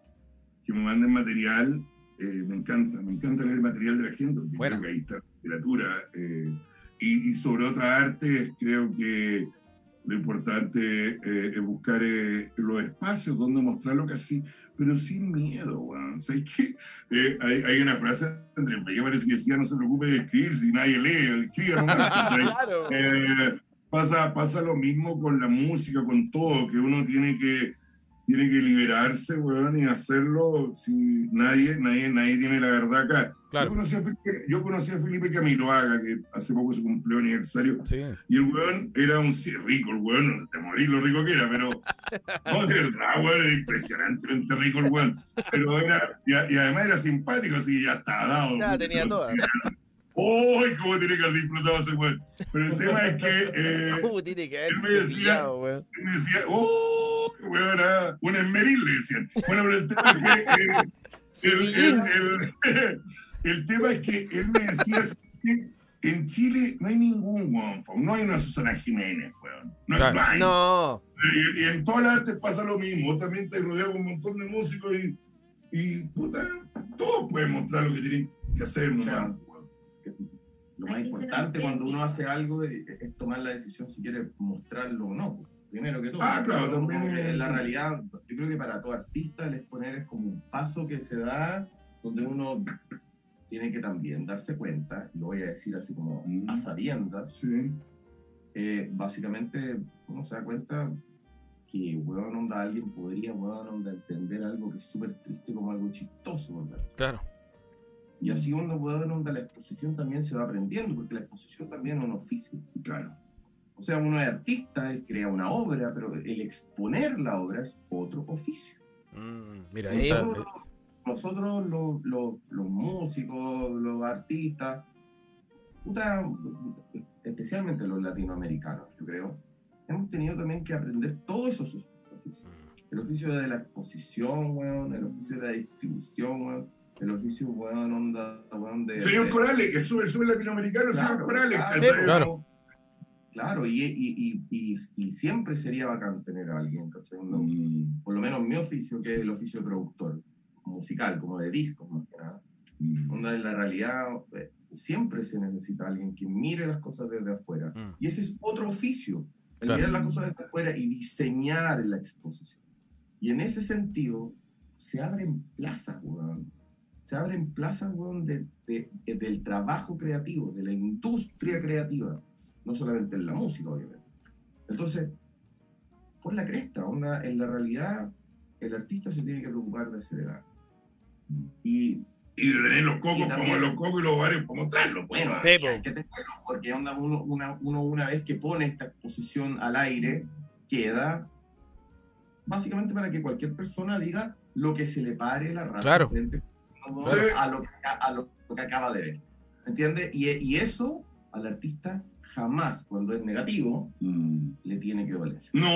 que me manden material, eh, me encanta, me encanta leer material de la gente, porque Bueno. creo que ahí está literatura. eh, y, y sobre otras artes, creo que Lo importante eh, es buscar eh, los espacios donde mostrar lo que así, pero sin miedo, weón. O sea, es que eh, hay, hay una frase entre que parece que decía no se preocupe de escribir si nadie lee, escriba nomás. Claro. Pasa, pasa lo mismo con la música, con todo, que uno tiene que, tiene que liberarse, weón, y hacerlo si nadie, nadie, nadie tiene la verdad acá. Claro. Yo, conocí a Felipe, yo conocí a Felipe Camiloaga, que hace poco se cumplió aniversario, Sí. y el weón era un sí, rico, el weón, de morir lo rico que era, pero no, de verdad, weón, era impresionantemente rico el weón. Pero era, y, además era simpático, así, ya estaba dado. Ya, tenía tiraron. ¡Uy, cómo tiene que haber disfrutado ese weón! Pero el tema es que eh, ¿Cómo tiene que haber él me decía- weón? él me decía, ¡oh! Weón, ah, un esmeril le decían. Bueno, pero el tema es que. eh, el, el- el- el tema es que él me decía que en Chile no hay ningún weón, no hay una Susana Jiménez, weón. No, Claro. no hay. No, Y, y en todas las artes pasa lo mismo. Vos también te rodeado con un montón de músicos y, y puta, todos pueden mostrar lo que tienen que hacer, O sea, nomás, weón. Lo más importante cuando uno hace algo es, es tomar la decisión si quiere mostrarlo o no. Primero que todo. Ah, claro, también es la realidad, yo creo que para todo artista el exponer es como un paso que se da donde uno tiene que también darse cuenta, y lo voy a decir así como Mm. a sabiendas, Sí. eh, básicamente uno se da cuenta que, weón, onda, alguien podría, weón, onda, entender algo que es súper triste como algo chistoso, ¿verdad? Claro. Y así uno puede onda, la exposición también se va aprendiendo, porque la exposición también es un oficio. Claro. O sea, uno es artista, él crea una obra, pero el exponer la obra es otro oficio. Mm, mira, Sí, ahí está. Nosotros, nosotros los, los- los músicos, los artistas, puta, especialmente los latinoamericanos, yo creo, hemos tenido también que aprender todos esos oficios. El oficio de la exposición, weón, el oficio de la distribución, weón, el oficio, weón, onda, weón, de... Señor de- Corales, que sube, sube latinoamericano, señor Claro, Corales. claro, claro. Claro, y, y, y, y, y siempre sería bacán tener a alguien, ¿cachai? Mm, por lo menos mi oficio, que es el oficio de productor musical, como de discos más que nada. mm. Onda, en la realidad, eh, siempre se necesita alguien que mire las cosas desde afuera. Mm. Y ese es otro oficio, el Claro. mirar las cosas desde afuera y diseñar la exposición. Y en ese sentido, se abren plazas, weón. Se abren plazas, weón, de, de- de- del trabajo creativo, de la industria creativa. No solamente en la música, obviamente. Entonces, por la cresta, onda, en la realidad, el artista se tiene que preocupar de hacer el arte. Y Y de tener los cocos como los cocos y los bares para mostrarlos. pues. bueno, Sí, hay que tenerlo, porque onda uno, una, uno una vez que pone esta exposición al aire, queda básicamente para que cualquier persona diga lo que se le pare la rata Claro. frente a, Sí. a lo, que, a lo que acaba de ver. ¿Entiendes? Y, y eso al artista jamás, cuando es negativo, Mm. le tiene que doler. No,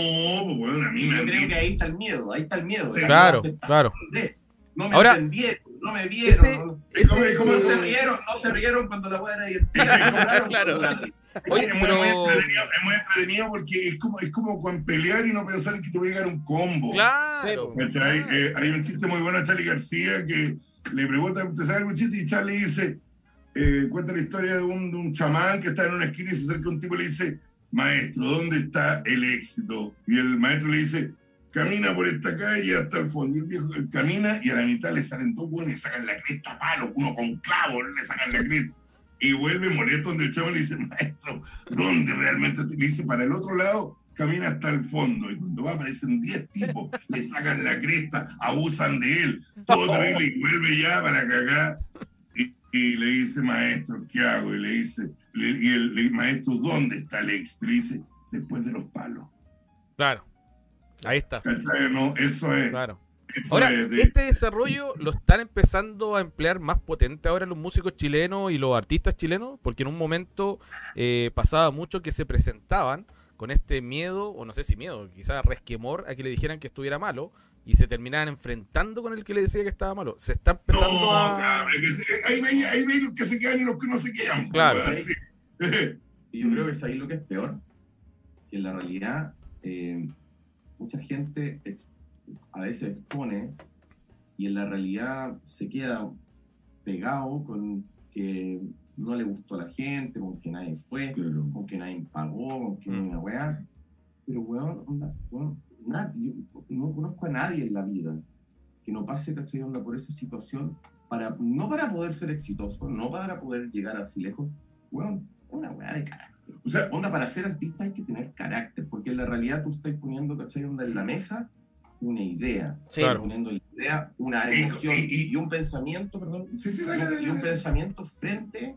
pues bueno, a mí Y me yo creo que ahí está el miedo, ahí está el miedo. Sí. la Claro, claro. de, No me Ahora, entendieron, no me vieron. ese- no, ese- no se rieron, no se rieron cuando la weá era divertida. Claro. Oye, es, muy, pero- muy entretenido, es muy entretenido porque es como, es como con pelear y no pensar en que te va a llegar un combo. Claro. Claro. Eh, hay un chiste muy bueno a Charlie García que le pregunta, ¿te sabe algún chiste? Y Charlie dice, eh, cuenta la historia de un, de un chamán que está en una esquina y se acerca un tipo y le dice, maestro, ¿dónde está el éxito? Y el maestro le dice, camina por esta calle hasta el fondo. Y el viejo camina y a la mitad le salen dos buenos y le sacan la cresta a palo, uno con clavo, le sacan la cresta. Y vuelve molesto donde el chamán le dice, maestro, ¿dónde realmente? está?" Y Le dice, para el otro lado, camina hasta el fondo. Y cuando va aparecen 10 tipos, le sacan la cresta, abusan de él, todo terrible, y vuelve ya para cagar. Y, y le dice, maestro, ¿qué hago? Y le dice, le- y el, le- maestro, ¿dónde está el ex? Y le dice, después de los palos. Claro. Ahí está. ¿Cachai? No, eso es. Claro. Eso Ahora, es de- este desarrollo lo están empezando a emplear más potente ahora los músicos chilenos y los artistas chilenos, porque en un momento eh, pasaba mucho que se presentaban con este miedo, o no sé si miedo, quizás resquemor a que le dijeran que estuviera malo, y se terminaban enfrentando con el que le decía que estaba malo. Se está empezando No, a... se- ahí veis ahí veis los que se quedan y los que no se quedan. Claro. pues, así. Y yo creo que es ahí lo que es peor, que en la realidad eh, mucha gente a veces expone y en la realidad se queda pegado con que no le gustó a la gente, con que nadie fue, Pero- con que nadie pagó, con que Mm. una weá. pero weón, onda, weón, yo no conozco a nadie en la vida que no pase, ¿cachai? Onda por esa situación, para, no para poder ser exitoso, no para poder llegar así lejos, weón, una weá de carácter. O sea, onda, para ser artista hay que tener carácter, porque en la realidad tú estás poniendo, ¿cachai? Onda en la mesa una idea, Sí. Claro. poniendo la idea, una Y- emoción y- y- y un pensamiento, perdón, Sí, sí, y dale, un- dale, y un dale. pensamiento frente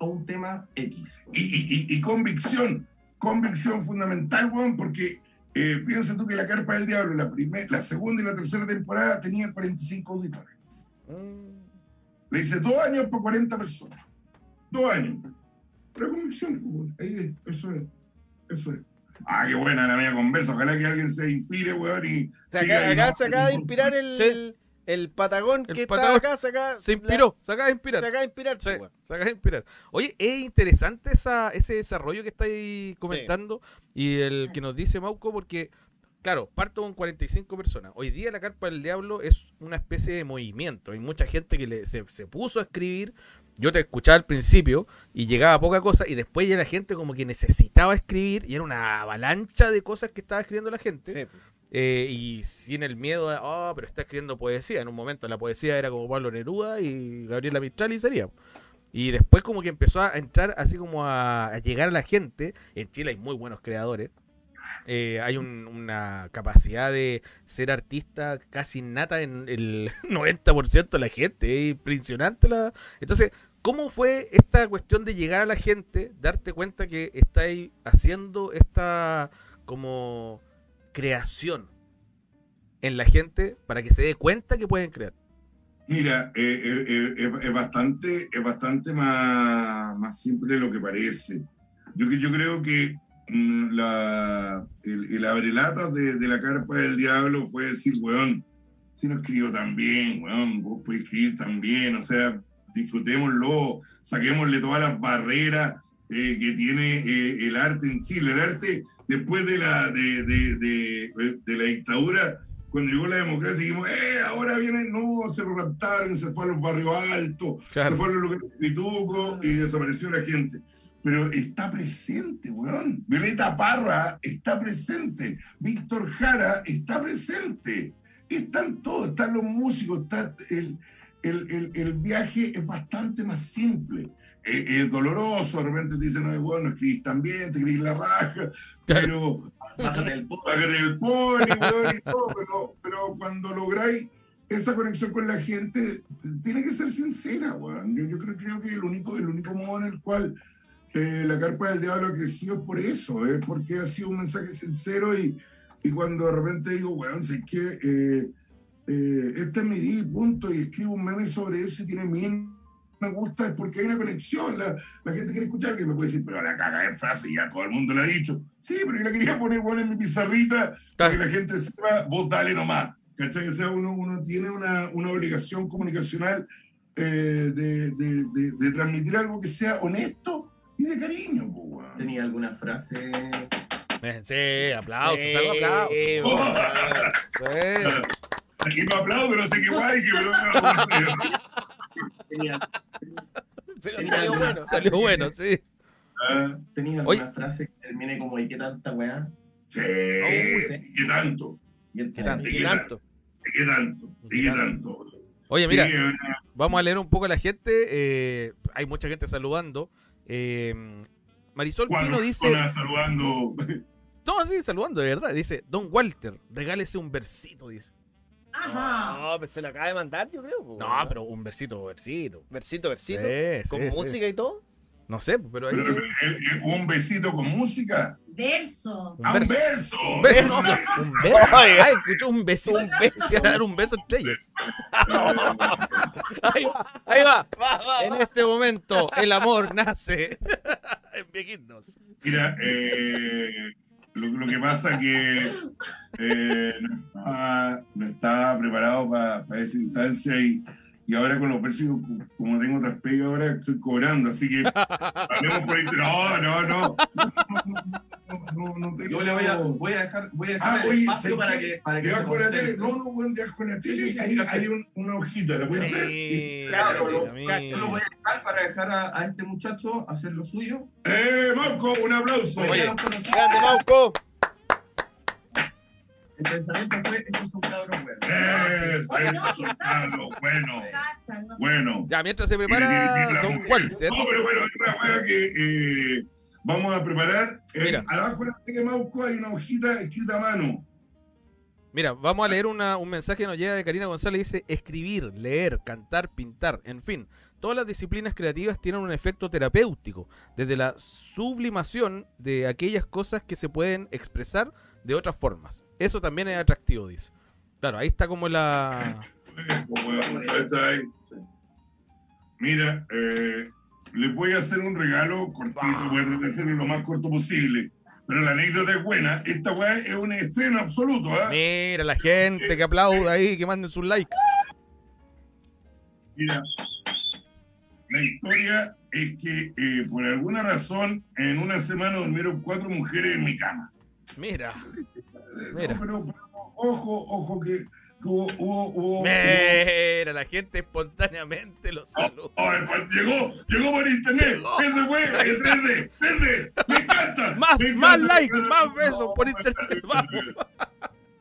a un tema X. y, y- y- y convicción, convicción fundamental, weón, porque eh, piensa tú que la Carpa del Diablo, la, primer, la segunda y la tercera temporada, tenía 45 auditores. Mm, Le hice dos años por 40 personas. Dos años. Pero convicción, weón. Ahí es, eso es. Eso es. Ah, qué buena la mía conversa. Ojalá que alguien se inspire, weón, y. Se siga acá, se acaba de inspirar el, Sí. El, patagón El que patagón está acá, se acaba, Se inspiró, se acaba de la- inspirar. se acaba de inspirar. Sí, pues, se acaba de inspirar. Oye, es interesante esa, ese desarrollo que estáis comentando y el que nos dice Mauco, porque, claro, parto con 45 personas. Hoy día la Carpa del Diablo es una especie de movimiento. Hay mucha gente que le- se, se puso a escribir. Yo te escuchaba al principio y llegaba poca cosa y después ya la gente como que necesitaba escribir y era una avalancha de cosas que estaba escribiendo la gente. Sí, pues. Eh, y sin el miedo de, oh, pero está escribiendo poesía. En un momento la poesía era como Pablo Neruda y Gabriela Mistral y sería. Y después como que empezó a entrar así como a, llegar a la gente. En Chile hay muy buenos creadores. Eh, hay un- una capacidad de ser artista casi innata en el 90% de la gente. Es impresionante. La... Entonces, ¿cómo fue esta cuestión de llegar a la gente, darte cuenta que estáis haciendo esta como creación en la gente para que se dé cuenta que pueden crear? Mira, eh, eh, eh, es, bastante, es bastante más, más simple de lo que parece. Yo, yo creo que mm, la, el, el abrelatas de, de la carpa del diablo fue decir, weón, si no escribo tan bien, weón, vos podés escribir tan bien, o sea, disfrutémoslo, saquémosle todas las barreras eh, que tiene eh, el arte en Chile. El arte, después de la, de, de, de- de la dictadura, cuando llegó la democracia, dijimos, eh, ahora vienen, no, se raptaron, se fue a los barrios altos, Claro. se fue a los lugares pitucos y desapareció la gente. Pero está presente, weón. Violeta Parra está presente. Víctor Jara está presente. Están todos, están los músicos, está el, el, el, el viaje es bastante más simple. Eh, es doloroso, de repente te dicen, no, weón, no escribís tan bien, te escribís la raja, pero Bájate del pony, weón, y todo, pero, pero cuando lográis esa conexión con la gente, tiene que ser sincera, weón. Yo, yo creo, creo que el único, el único modo en el cual eh, la carpa del diablo ha crecido es por eso, es porque ha sido un mensaje sincero y, y cuando de repente digo, weón, sé que eh, eh, este es mi día y punto, y escribo un meme sobre eso y tiene mil me gusta es porque hay una conexión. La, la gente quiere escuchar que me puede decir, pero la caga de frase, ya todo el mundo lo ha dicho. Sí, pero yo la quería poner bueno en mi pizarrita para que la gente sepa, vos dale nomás. ¿Cachai? O sea, uno, uno tiene una, una obligación comunicacional eh, de, de, de, de transmitir algo que sea honesto y de cariño. ¿Tenía alguna frase? Eh, Sí, aplausos, Sí, salgo aplausos. Oh, Sí. aquí no aplaudo, no sé qué guay, que pero ¿Tenía, Pero Tenía salió bueno. Salió bueno, sí. Ah, ¿tenía Oye. alguna frase que termine como ¿y qué tanta weá? Sí, sí. ¿qué tanto? ¿Y ¿Qué tanto? Y tanto. ¿Qué tanto? ¿Qué tanto? Oye, mira, vamos a leer un poco a la gente. eh, hay mucha gente saludando. Eh, Marisol Pino dice. saludando. No, sí, saludando, de verdad. Dice, Don Walter, regálese un versito, dice. Ajá. No, pues se lo acaba de mandar, yo creo. pues, No, weón. pero un versito, versito. Versito, versito. Sí, con sí, sí. música y todo. No sé, pero ahí. Pero, eh, eh, un besito con música. Verso. Un ¡Ah, un verso. beso! Un beso. Un beso. Ay, escuchó un besito. Un beso. Se iba a dar un beso entre ellos. Ahí va, ahí va. En este momento, el amor nace en Viejitos. Mira, eh, lo, lo que pasa que eh, no, estaba, no estaba preparado para esa instancia y, y ahora con los versos, como tengo otras pegas, ahora estoy cobrando, así que hablemos por ahí. No, no, no. No, no, no, no, no tengo. Yo le voy a, voy a dejar, voy a dejar Ah, el oye, espacio ¿sabes para que, para que se Debajo de la tele, no, no, weón, debajo de la tele, Sí, sí, sí, hay, hay un- una hojita, ¿la puedes ver? Mira, Claro, lo- mira, Yo lo voy a dejar para dejar a, a este muchacho hacer lo suyo. ¡Eh, Marco, un aplauso! Oye, Grande Mauco. El pensamiento fue, estos son cabros buenos. Eso, Oye, no, bueno, Cachan, no sé. bueno. Ya, mientras se prepara Don. Walter. No, pero bueno, es una hueá que eh, vamos a preparar. Eh, Mira. abajo de la tele Mauco hay una hojita escrita a mano. Mira, vamos a leer una- un mensaje que nos llega de Karina González. Dice, escribir, leer, cantar, pintar, en fin. Todas las disciplinas creativas tienen un efecto terapéutico, desde la sublimación de aquellas cosas que se pueden expresar de otras formas. Eso también es atractivo, dice. Claro, ahí está como la... Eh. Mira, eh, les voy a hacer un regalo cortito, voy a tratar de hacerlo lo más corto posible. Pero la anécdota es buena. Esta weá es un estreno absoluto, ¿ah? Mira, la gente que aplauda ahí, que manden sus likes. Mira, la historia es que eh, por alguna razón en una semana durmieron cuatro mujeres en mi cama. Mira, Eh, Mira. No, pero, pero ojo, ojo que, hubo, hubo, hubo- mira, la gente espontáneamente lo saluda. Oh, cual llegó, llegó por internet. Llegó. Ese fue el 3D, 3D. Me encanta. Más, me más likes, más besos por internet. Vamos.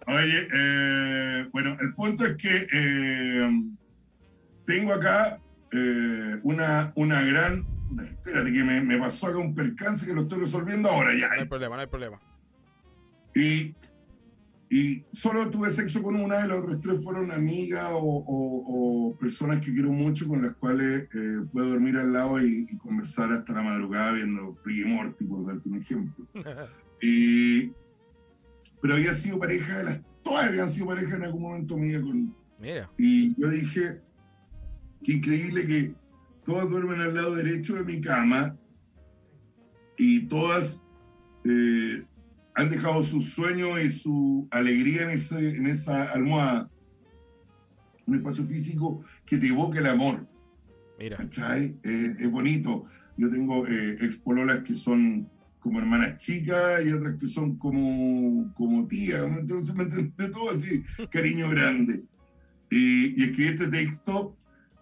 Oye, eh, bueno, el punto es que eh, tengo acá eh, una, una gran. Espérate, que me, me pasó acá un percance que lo estoy resolviendo ahora ya. No hay problema, no hay problema. Y, y solo tuve sexo con una de las otras tres fueron amigas o, o- o personas que quiero mucho con las cuales eh, puedo dormir al lado y, y conversar hasta la madrugada viendo Rick y Morty, por darte un ejemplo. Y, pero había sido pareja de las. Todas habían sido pareja en algún momento vida con, Mira, y yo dije, qué increíble que todas duermen al lado derecho de mi cama y todas eh, han dejado su sueño y su alegría en, ese- en esa almohada, un espacio físico que te evoca el amor. mira. ¿cachai? Eh, es bonito. Yo tengo eh, expololas que son como hermanas chicas y otras que son como, como tías. ¿Me entiendes? todo así, cariño grande. Y, y escribí este texto,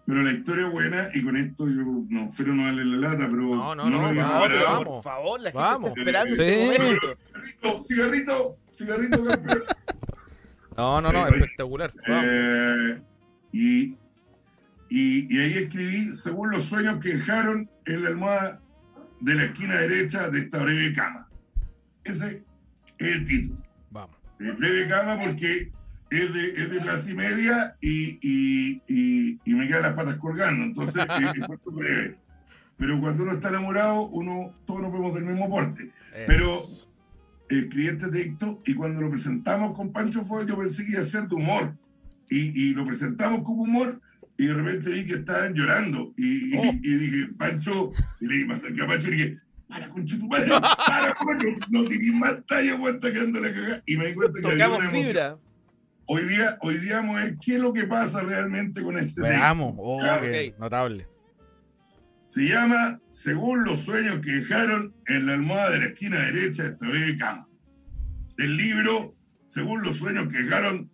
pero la historia es buena y con esto yo no espero no darle la lata, pero No, no, no, había vamos, vamos. Por favor, la gente Vamos. está esperando Sí. este momento. Cigarrito, cigarrito, cigarrito, campeón. No, no, no, Eh, espectacular. Eh, y, y, y ahí escribí, según los sueños que dejaron en la almohada de la esquina derecha de esta breve cama. Ese es el título. Vamos. Eh, breve cama porque es de, es de clase media y, y, y, y me quedan las patas colgando, entonces eh, es cuento breve. Pero cuando uno está enamorado, uno, todos nos vemos del mismo porte. Pero- Escribí este texto y cuando lo presentamos con Pancho Foy yo pensé que iba a ser de humor y, y lo presentamos como humor y de repente vi que estaban llorando y, y- Oh. y dije Pancho y le dije, me acerqué a Pancho y le dije para concha tu madre para coño, no tirís más talla aguanta quedando la cagada y me di cuenta que había una fibra. hoy día hoy día vamos a ver qué es lo que pasa realmente con este. Veamos. Oh, notable. Se llama Según los sueños que dejaron en la almohada de la esquina derecha de esta breve cama. El libro Según los sueños que dejaron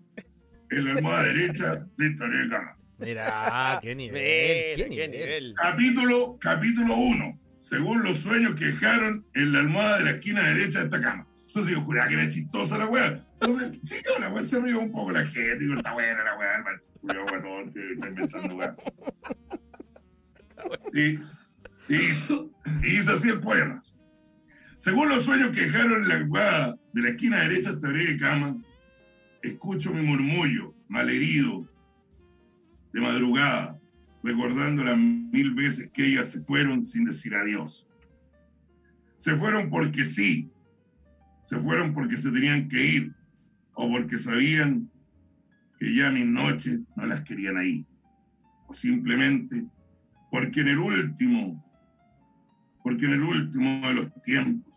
en la almohada derecha de esta breve cama. Mira, qué nivel. Qué qué nivel. Capítulo, capítulo 1. Según los sueños que dejaron en la almohada de la esquina derecha de esta cama. Entonces yo juraba que era chistosa la weá. Entonces, sí, yo, la weá se rió un poco la gente. Digo, está buena la weá, hermano. Julio Guatón, que está inventando weá. Y, y hizo, y hizo así el poema. Según los sueños que dejaron en la almohada de la esquina derecha de esta breve cama, escucho mi murmullo, malherido, de madrugada, recordando las mil veces que ellas se fueron sin decir adiós. Se fueron porque sí, se fueron porque se tenían que ir, o porque sabían que ya mis noches no las querían ahí, o simplemente porque en el último, porque en el último de los tiempos,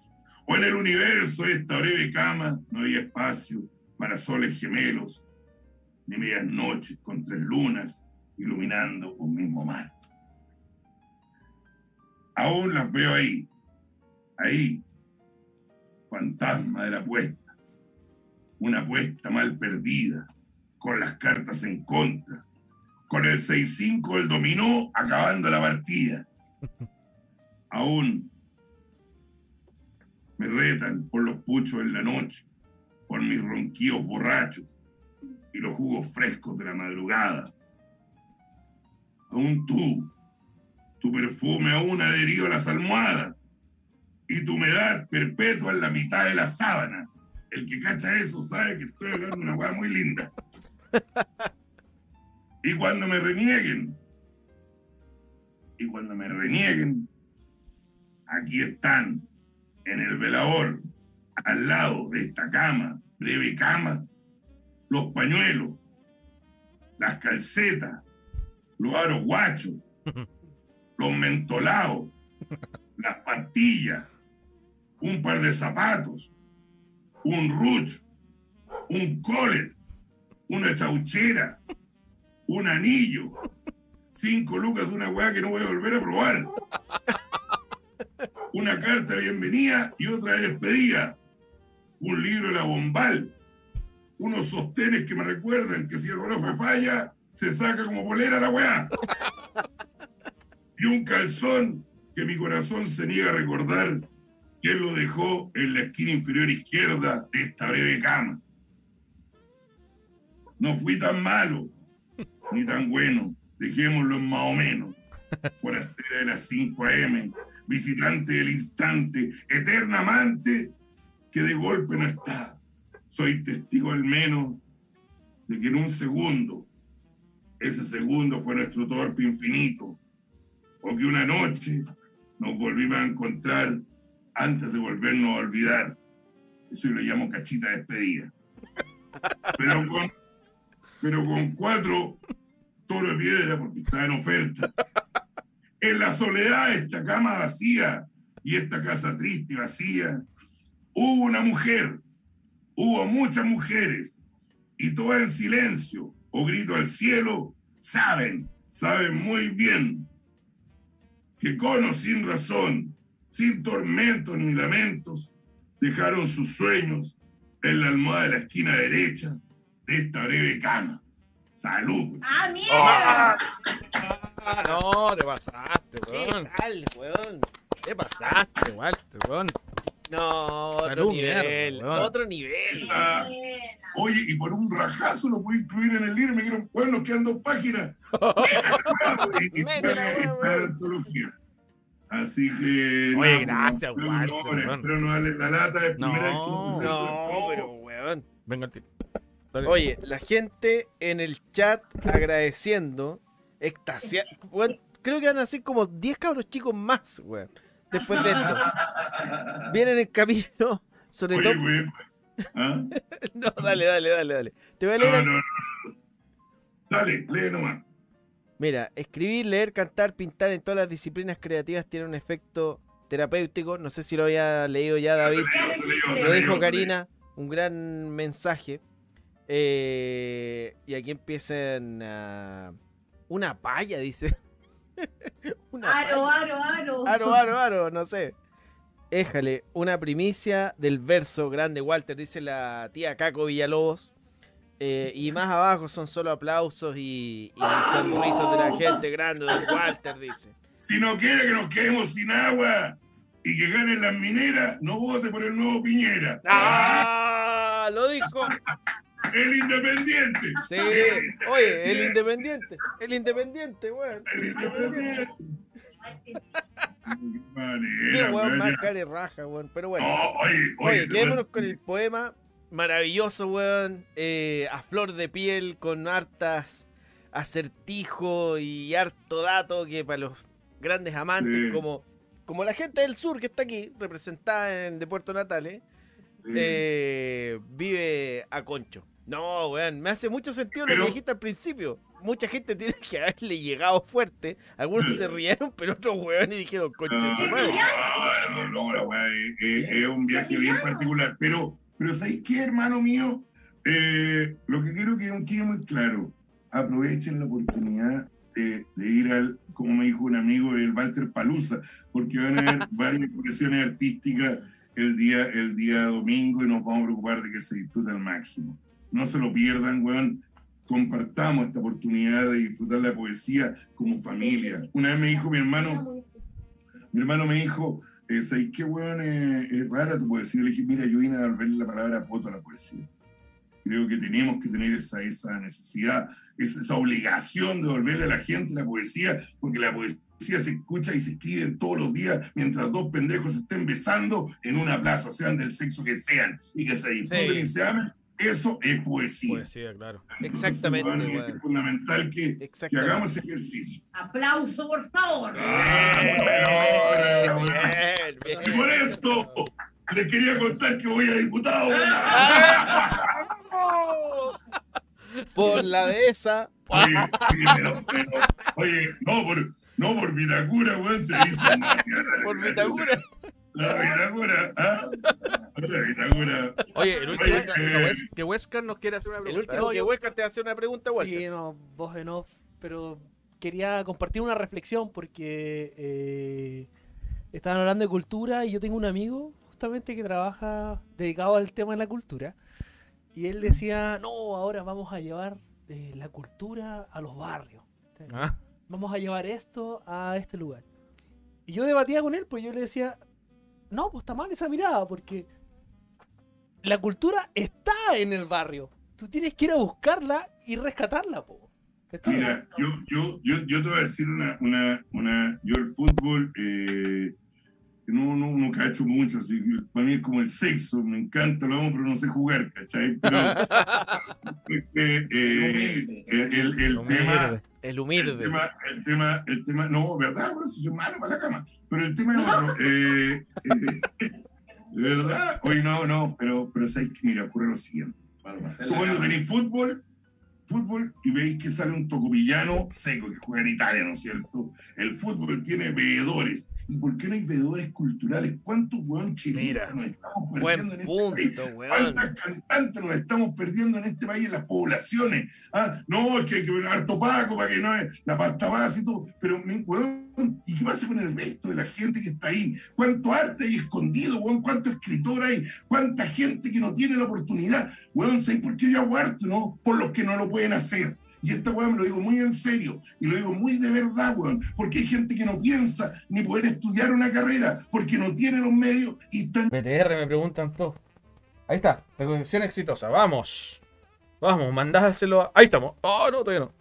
o en el universo de esta breve cama, no había espacio para soles gemelos, ni medias noches con tres lunas iluminando un mismo mar. Aún las veo ahí, ahí, fantasma de la apuesta. Una apuesta mal perdida, con las cartas en contra, con el 6-5 del dominó acabando la partida. Aún me retan por los puchos en la noche, por mis ronquíos borrachos y los jugos frescos de la madrugada. Aún tú, tu perfume aún adherido a las almohadas y tu humedad perpetua en la mitad de la sábana. El que cacha eso sabe que estoy hablando de una hueá muy linda. Y cuando me renieguen, y cuando me renieguen, aquí están, en el velador, al lado de esta cama, breve cama, los pañuelos, las calcetas, los aros guachos, los mentolados, las pastillas, un par de zapatos, un ruch, un colet, una chauchera, un anillo, cinco lucas de una weá que no voy a volver a probar. Una carta de bienvenida y otra de despedida. Un libro de la bombal. Unos sostenes que me recuerdan que si el profe falla, se saca como bolera la weá. Y un calzón que mi corazón se niega a recordar que él lo dejó en la esquina inferior izquierda de esta breve cama. No fui tan malo, ni tan bueno, dejémoslo en más o menos. Forastera de las 5 AM, visitante del instante, eterna amante que de golpe no está. Soy testigo al menos de que en un segundo, ese segundo fue nuestro torpe infinito, o que una noche nos volvimos a encontrar antes de volvernos a olvidar. Eso yo le llamo cachita despedida. Pero con, pero con cuatro toro de piedra, porque está en oferta. En la soledad de esta cama vacía y esta casa triste y vacía, hubo una mujer, hubo muchas mujeres, y todas en silencio o grito al cielo, saben, saben muy bien que con o sin razón, sin tormentos ni lamentos, dejaron sus sueños en la almohada de la esquina derecha de esta breve cama. Salud. ¡Ah, mierda! Ah, no, te pasaste, ¿Qué weón. tal, weón? Te pasaste, Walter, weón. No, otro Salud, nivel, mierda, otro nivel. Ah, Oye, y por un rajazo lo puedo incluir en el libro. Me dijeron, bueno, nos quedan dos páginas. Y- y- y-. Así que. Oye, no, gracias, no, Walter, no, weón. Espero no darle la lata de No. primera vez que. No, pero weón. Venga, tío. Dale. Oye, la gente en el chat agradeciendo, extasiada. Weón, creo que van a ser como 10 cabros chicos más, weón. Después de esto. Vienen en camino, sobre Oye, todo. ¿Ah? No, dale, dale, dale, dale. Te voy a leer. No, no, no. Dale, lee nomás. Mira, escribir, leer, cantar, pintar en todas las disciplinas creativas tiene un efecto terapéutico. No sé si lo había leído ya David. Lo dijo Karina, un gran mensaje. Eh, y aquí empiezan a... Una palla, dice. una Aro, palla. aro, aro. Aro, aro, aro, no sé. Éjale, una primicia del verso grande, Walter, dice la tía Caco Villalobos. Eh, y más abajo son solo aplausos y, y sonrisos de la gente grande de Walter, dice. Si no quiere que nos quedemos sin agua y que ganen las mineras, no vote por el nuevo Piñera. ¡Ah! Lo dijo. El independiente. Sí, oye, el independiente. El independiente, weón. El independiente. Qué Qué manera, weón más cara y raja, weón. Pero bueno. No, oye, oye, Oye, ese quedémonos con el poema maravilloso, weón. eh, a flor de piel, con hartas acertijo y harto dato que para los grandes amantes, Sí. como, como la gente del sur que está aquí, representada en, de Puerto Natales, Sí. eh, vive a concho. No, weón, me hace mucho sentido lo Pero- que dijiste al principio. Mucha gente tiene que haberle llegado fuerte. Algunos se rieron, pero otros weones dijeron, de su madre. No, no, no, es, es- es un viaje bien particular. Pero, pero ¿sabes qué, hermano mío? Eh, lo que quiero que quede muy claro, aprovechen la oportunidad de, de ir al, como me dijo un amigo, el Walter Palusa, porque van a haber varias expresiones artísticas el día, el día domingo y nos vamos a preocupar de que se disfrute al máximo. No se lo pierdan, weón. Compartamos esta oportunidad de disfrutar la poesía como familia. Una vez me dijo mi hermano, mi hermano me dijo, eh, ¿sabes qué, weón? Eh, es rara tu poesía. Le dije, mira, yo vine a volver la palabra poto a la poesía. Creo que tenemos que tener esa, esa necesidad, esa, esa obligación de devolverle a la gente la poesía, porque la poesía se escucha y se escribe todos los días mientras dos pendejos se estén besando en una plaza, sean del sexo que sean, y que se disfruten Sí. y se amen. Eso es poesía. Poesía, claro. Entonces, Exactamente, weón. Es fundamental que, hagamos ese ejercicio. Aplauso, por favor. Ah, bueno, bueno, bueno. Bien, Y por esto les quería contar que voy a diputado. Por la de esa. Oye, oye, pero- pero- oye, no por, no por Vitacura, weón, se dice. Por Vitacura. La Vitacura, ¿ah? La Vitacura. Oye, el último Oye, que, eh, Wes- que Wesker nos quiere hacer una El pregunta. último No, que yo- Huesca te hace una pregunta, Walter. Sí, no, voz en off, pero quería compartir una reflexión porque eh, estaban hablando de cultura y yo tengo un amigo justamente que trabaja dedicado al tema de la cultura y él decía, no, ahora vamos a llevar eh, la cultura a los barrios. Ah, Vamos a llevar esto a este lugar. Y yo debatía con él, pues yo le decía, no, pues está mal esa mirada, porque la cultura está en el barrio. Tú tienes que ir a buscarla y rescatarla, po. Mira, yo, yo, yo, yo te voy a decir una, una, una yo el fútbol, eh, no, no, no cacho mucho, así que para mí es como el sexo, me encanta, lo amo, pero no sé jugar, ¿cachai? Pero eh, eh, el, el, tema, El el humilde. tema, el tema, el tema, no, ¿verdad? Bueno, si soy malo para la cama, pero el tema es otro. Eh, eh, ¿Verdad? Oye, no, no, pero, pero sabes que, mira, ocurre lo siguiente. Tú cuando tenéis fútbol, fútbol y veis que sale un tocopillano seco que juega en Italia, ¿no es cierto? El fútbol tiene veedores. ¿Y por qué no hay veedores culturales? ¿Cuántos weón chilenos nos estamos perdiendo en este país? punto, weón. ¿Cuántas cantantes nos estamos perdiendo en este país, en las poblaciones? Ah, no, es que hay que ver harto paco para que no es la pasta base y todo. Pero, weón, ¿y qué pasa con el resto de la gente que está ahí? ¿Cuánto arte hay escondido, weón? ¿Cuánto escritor hay? ¿Cuánta gente que no tiene la oportunidad? Weón, ¿sabes por qué yo hago arte, no? Por los que no lo pueden hacer. Y esta weón me lo digo muy en serio y lo digo muy de verdad, weón, porque hay gente que no piensa ni poder estudiar una carrera porque no tiene los medios y están BTR me preguntan todo. Ahí está, reconexión exitosa. Vamos. Vamos, mandáselo. a- Ahí estamos. Oh, no, todavía no.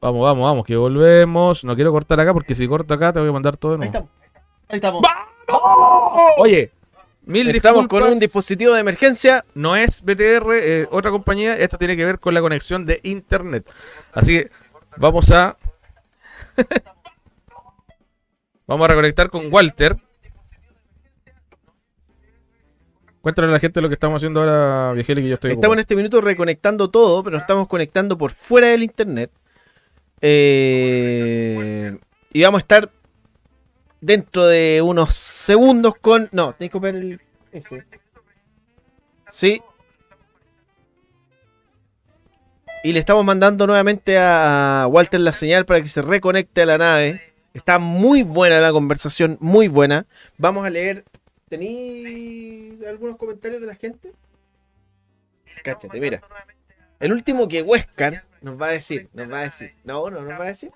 Vamos, vamos, vamos, que volvemos. No quiero cortar acá porque si corto acá te voy a mandar todo de Ahí nuevo. estamos. Ahí estamos. Oye, mil Estamos con un dispositivo de emergencia. No es BTR, eh, otra compañía. Esta tiene que ver con la conexión de internet. Así que vamos a. vamos a reconectar con Walter. Cuéntale a la gente lo que estamos haciendo ahora, Viejeli, que yo estoy. Estamos en este minuto reconectando todo, pero nos estamos conectando por fuera del internet. Eh, y vamos a estar dentro de unos segundos con. No, tenés que copiar el. Ese. Sí. Y le estamos mandando nuevamente a Walter la señal para que se reconecte a la nave. Está muy buena la conversación, muy buena. Vamos a leer. ¿Tení algunos comentarios de la gente? Cáchate, mira. El último que Huescar nos va a decir, nos va a decir. No, no nos va a decir.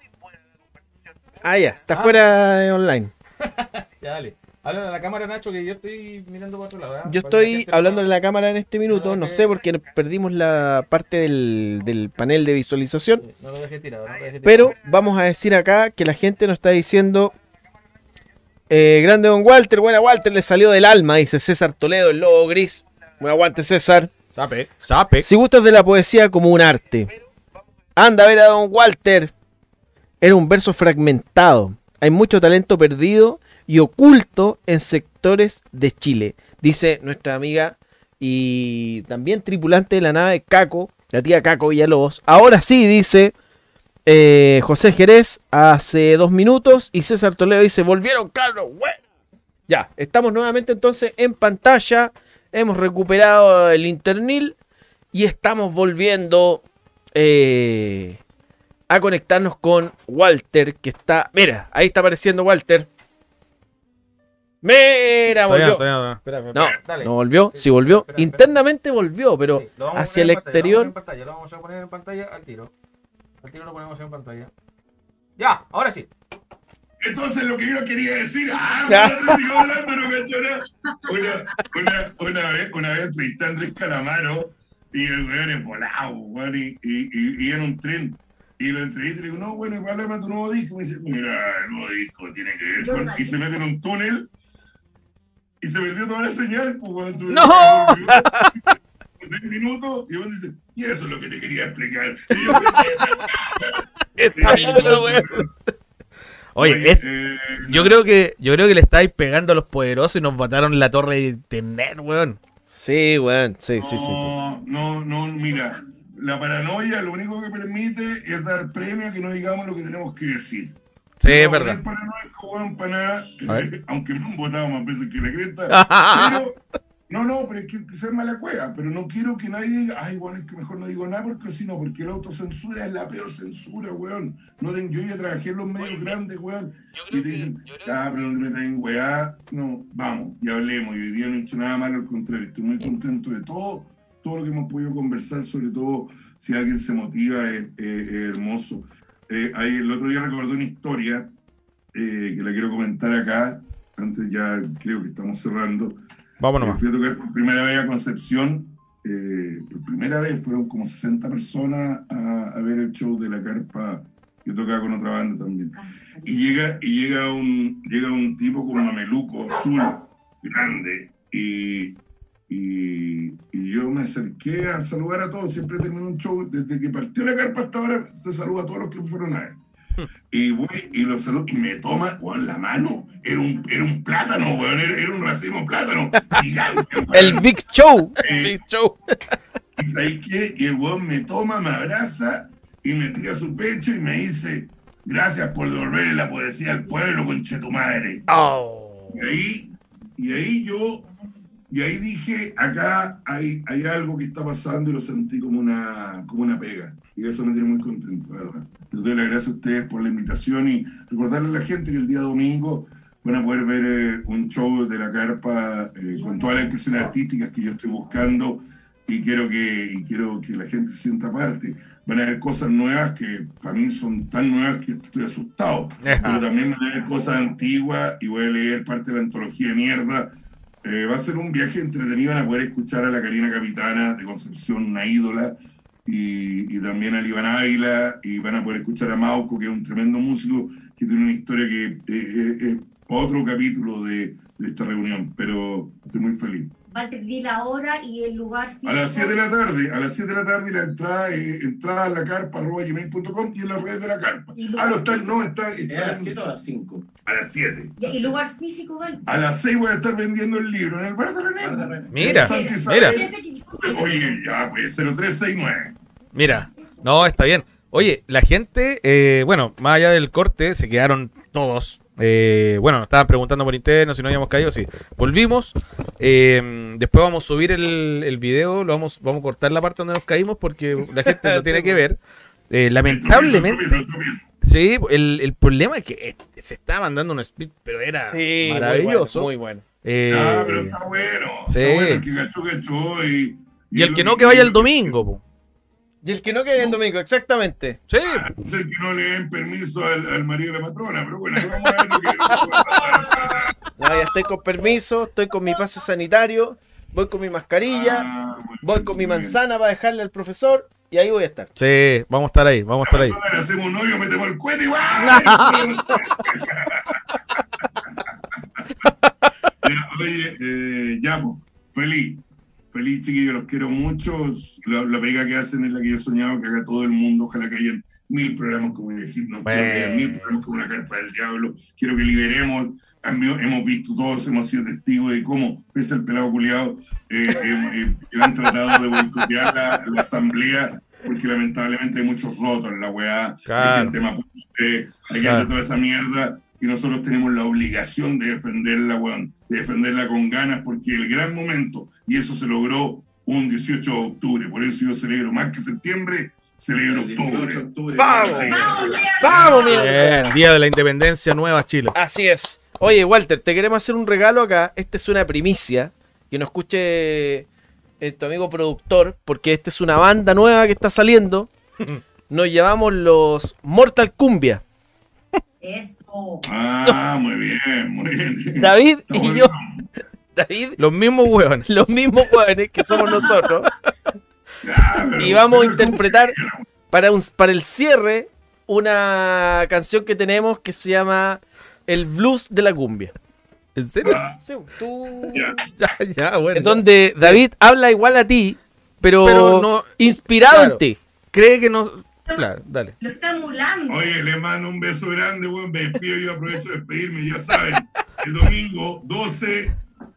Ah, ya, está fuera de online. Ya, dale. Habla a la cámara, Nacho, que yo estoy mirando para otro lado. ¿eh? Yo estoy no- hablando en la cámara en este minuto, no sé porque perdimos la parte del, del panel de visualización. No lo dejé tirado, no lo dejé tirado. Pero vamos a decir acá que la gente nos está diciendo. eh, grande don Walter, buena Walter, le salió del alma, dice César Toledo, el lobo gris. Buen aguante, César. Sape, sape. Si gustas de la poesía como un arte, anda a ver a don Walter. Era un verso fragmentado. Hay mucho talento perdido y oculto en sectores de Chile, dice nuestra amiga y también tripulante de la nave Caco, la tía Caco Villalobos. Ahora sí, dice eh, José Jerez hace dos minutos y César Toledo dice, volvieron Carlos, güey. Ya, estamos nuevamente entonces en pantalla, hemos recuperado el internil y estamos volviendo eh, a conectarnos con Walter, que está, mira, ahí está apareciendo Walter. Mira, Todavía, volvió. todavía, espérame, No, dale. no volvió. Sí, Sí volvió. espera. Internamente volvió, pero Sí, hacia el exterior. Lo vamos a poner en pantalla, lo vamos a poner en pantalla al tiro. Al tiro lo ponemos en pantalla. Ya, ahora sí. Entonces lo que yo quería decir, ah, Ya. no sé si sigo hablando, no cacho nada. Una, una, una vez, una vez entrevisté a Andrés Calamaro y el weón es volado, weón, y, y, y, y en un tren. Y lo entrevisté y le digo, no, bueno, háblame de tu nuevo disco. Me dice, mira, el nuevo disco tiene que ver con. Y se mete en un túnel y se perdió toda la señal, pues, weón. se ¡No! por minutos, por 10 minutos y weón dice, y eso es lo que te quería explicar. Y yo, Está bueno, weón. Oye, es- eh, yo creo que yo creo que le estáis pegando a los poderosos y nos botaron la torre de internet, weón. Sí, weón. Sí, sí, sí, sí. No, no, no, mira, la paranoia lo único que permite es dar premio a que no digamos lo que tenemos que decir. Sí, No es verdad. paranoico, weón, para nada, aunque me han votado más veces que la cresta. pero, no, no, pero es que, que sea mala cueva, pero no quiero que nadie diga, ay, bueno, es que mejor no digo nada porque si no, porque la autocensura es la peor censura, weón. No ten- yo ya trabajé en los medios grandes, weón. Y te dicen, ah, pero no te metas en weá. No, vamos, y hablemos. Y hoy día no he hecho nada malo, al contrario, estoy muy contento de todo, todo lo que hemos podido conversar, sobre todo si alguien se motiva, es, es- es hermoso. Eh, ahí el otro día recordé una historia eh, que la quiero comentar acá. Antes ya creo que estamos cerrando. Vámonos. Eh, fui a tocar por primera vez a Concepción. eh, por primera vez fueron como 60 personas a, a ver el show de la carpa. Yo tocaba con otra banda también. Y llega, y llega un, llega un tipo con mameluco azul, grande, y, y, y yo me acerqué a saludar a todos. Siempre termino un show, desde que partió la carpa hasta ahora, te saludo a todos los que fueron a ver. Y voy y lo saludo y me toma, weón, la mano. Era un, era un plátano, weón, era, era un racimo plátano gigante. weón. El Big Show. Eh, ¿Y sabes qué? Y el weón me toma, me abraza y me tira a su pecho y me dice, gracias por devolverle la poesía al pueblo, conche tu madre. Oh. Y ahí, y ahí yo, y ahí dije, acá hay, hay algo que está pasando y lo sentí como una, como una pega. Y eso me tiene muy contento, la ¿verdad? Les doy las gracias a ustedes por la invitación y recordarle a la gente que el día domingo van a poder ver eh, un show de la carpa eh, con todas las expresiones artísticas que yo estoy buscando y quiero que, y quiero que la gente se sienta parte. Van a haber cosas nuevas que para mí son tan nuevas que estoy asustado. Pero también van a haber cosas antiguas y voy a leer parte de la antología de mierda. Eh, va a ser un viaje entretenido, van a poder escuchar a la Karina Capitana de Concepción, una ídola, y, también a Iván Ávila, y van a poder escuchar a Mauco, que es un tremendo músico, que tiene una historia que eh, eh, es otro capítulo de, de esta reunión, pero estoy muy feliz. Walter, di la hora y el lugar físico. A las 7 de la tarde, a las 7 de la tarde la entrada, eh, entrada a la carpa arroba gmail.com y en las redes de la carpa. Y Ah, no, está, no, está, ¿Es está a las 7 o a las 5? a las 7. Y el lugar físico, Walter. A las 6 voy a estar vendiendo el libro en el bar de René. Mira, mira. Oye, ya, pues 0369. Mira, no, está bien. Oye, la gente, eh, bueno, más allá del corte, se quedaron todos. Eh, bueno, nos estaban preguntando por interno si no habíamos caído, sí. Volvimos. eh, después vamos a subir el, el video, lo vamos, vamos a cortar la parte donde nos caímos porque la gente lo tiene que ver. Eh, lamentablemente, sí, el, el problema es que eh, se estaba mandando un speed, pero era Sí, muy maravilloso. bueno, muy bueno. Eh, Ah, pero está bueno. sí. Está bueno. Y, y el que no, que vaya el domingo. po. Y el que no quede el domingo, exactamente. Sí. No sé que no le den permiso al, al marido de la patrona, pero bueno, vamos a ver lo que. Ya, ya estoy con permiso, estoy con mi pase sanitario, voy con mi mascarilla, Ah, voy con mi manzana para dejarle al profesor y ahí voy a estar. Sí, vamos a estar ahí, vamos a estar ahí. Le hacemos un hoyo, metemos el cohete y ¡guau! Ya, Oye, eh, po, feliz. Feliz, chiquillos, los quiero mucho. La, la pega que hacen es la que yo he soñado que haga todo el mundo. Ojalá que hayan mil programas como el Hit, no quiero que haya mil programas como la Carpa del Diablo. Quiero que liberemos. Hemos visto, todos hemos sido testigos de cómo, pese al pelado culiado, eh, eh, eh, han tratado de boicotear la, la asamblea porque lamentablemente hay muchos rotos en la weá. Claro. Hay gente mapuche, hay Claro. gente toda esa mierda y nosotros tenemos la obligación de defenderla, weón, defenderla con ganas, porque el gran momento, y eso se logró un 18 de octubre, por eso yo celebro más que septiembre, celebro El 18 de octubre. octubre. ¡Vamos! Sí. ¡Vamos. Bien, Día de la Independencia Nueva Chile. Así es. Oye, Walter, te queremos hacer un regalo acá. Esta es una primicia. Que nos escuche eh, tu amigo productor, porque esta es una banda nueva que está saliendo. Nos llevamos los Mortal Cumbia. Eso. Ah, muy bien, muy bien. David y bueno. yo, David, Los mismos hueones. los mismos jóvenes que somos nosotros. Y vamos a interpretar para, un, para el cierre una canción que tenemos que se llama El Blues de la Cumbia. ¿En serio? Ah, Sí, tú- ya. Ya, ya, bueno. En donde David habla igual a ti, pero, Pero no. inspirado Claro. en ti. Cree que no. Claro, dale. Lo está emulando. Oye, le mando un beso grande, weón. Me despido yo aprovecho de despedirme, ya saben. El domingo 12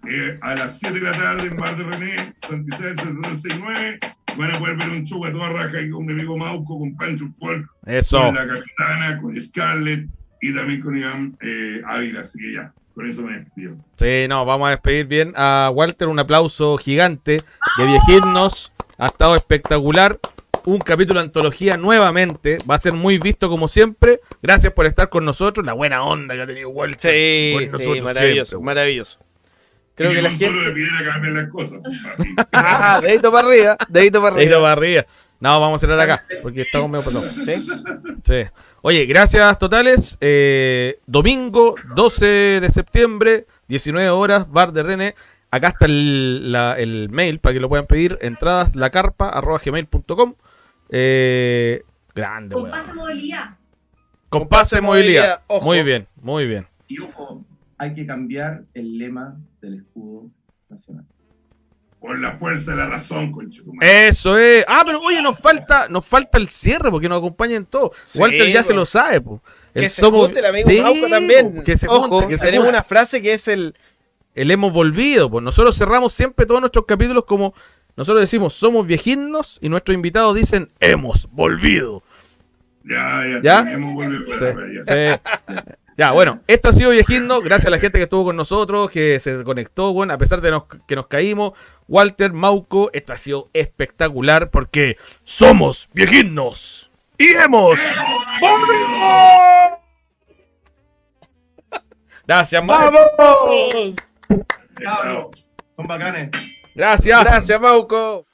eh, a las 7 de la tarde en Bar de René, Santa Isabel 7269. Van a poder ver un show a toda raja ahí con mi amigo Mauco, con Pancho Folk, Eso. con la Capitana, con Scarlett y también con Iván eh, Ávila. Así que ya, con eso me despido. Sí, no, vamos a despedir bien a Walter. Un aplauso gigante de viejirnos. Ha estado espectacular. Un capítulo de antología nuevamente. Va a ser muy visto como siempre. Gracias por estar con nosotros. La buena onda que ha tenido Walter. Sí, con sí, nosotros maravilloso, siempre. maravilloso. Creo y que la gente... de las cosas, pues. Ah, dedito para arriba, dedito para Dedito arriba. para arriba. No, vamos a cerrar acá. Porque estamos medio pasados. ¿Sí? Sí. Oye, gracias totales. Eh, domingo 12 de septiembre, 19 horas, Bar de René. Acá está el, la- el mail para que lo puedan pedir. Entradas lacarpa.gmail.com. Eh, grande, Con pase movilidad. Con pase movilidad. ojo. Muy bien, muy bien. Y ojo, hay que cambiar el lema del escudo nacional. Por la fuerza de la razón, conchetumare. Eso es. Ah, pero oye, nos falta, nos falta el cierre porque nos acompañan todos. Sí, Walter ya se lo sabe, po. El Que se somos- junte el amigo Sí, Mauco también. Que se Ojo, junte, que se tenemos junte. una frase que es el... el hemos volvido. Pues nosotros cerramos siempre todos nuestros capítulos como nosotros decimos somos viejinos y nuestros invitados dicen hemos volvido. Ya, ya, ¿Ya? Sí, fuera, ya. sí. Ya, bueno, esto ha sido Viejino. Gracias a la gente que estuvo con nosotros, que se conectó, bueno, a pesar de nos- que nos caímos. Walter, Mauco, esto ha sido espectacular porque somos viejinos y hemos volvido. Gracias, vamos. Cabros, son bacanes. Gracias. Gracias, Mauco.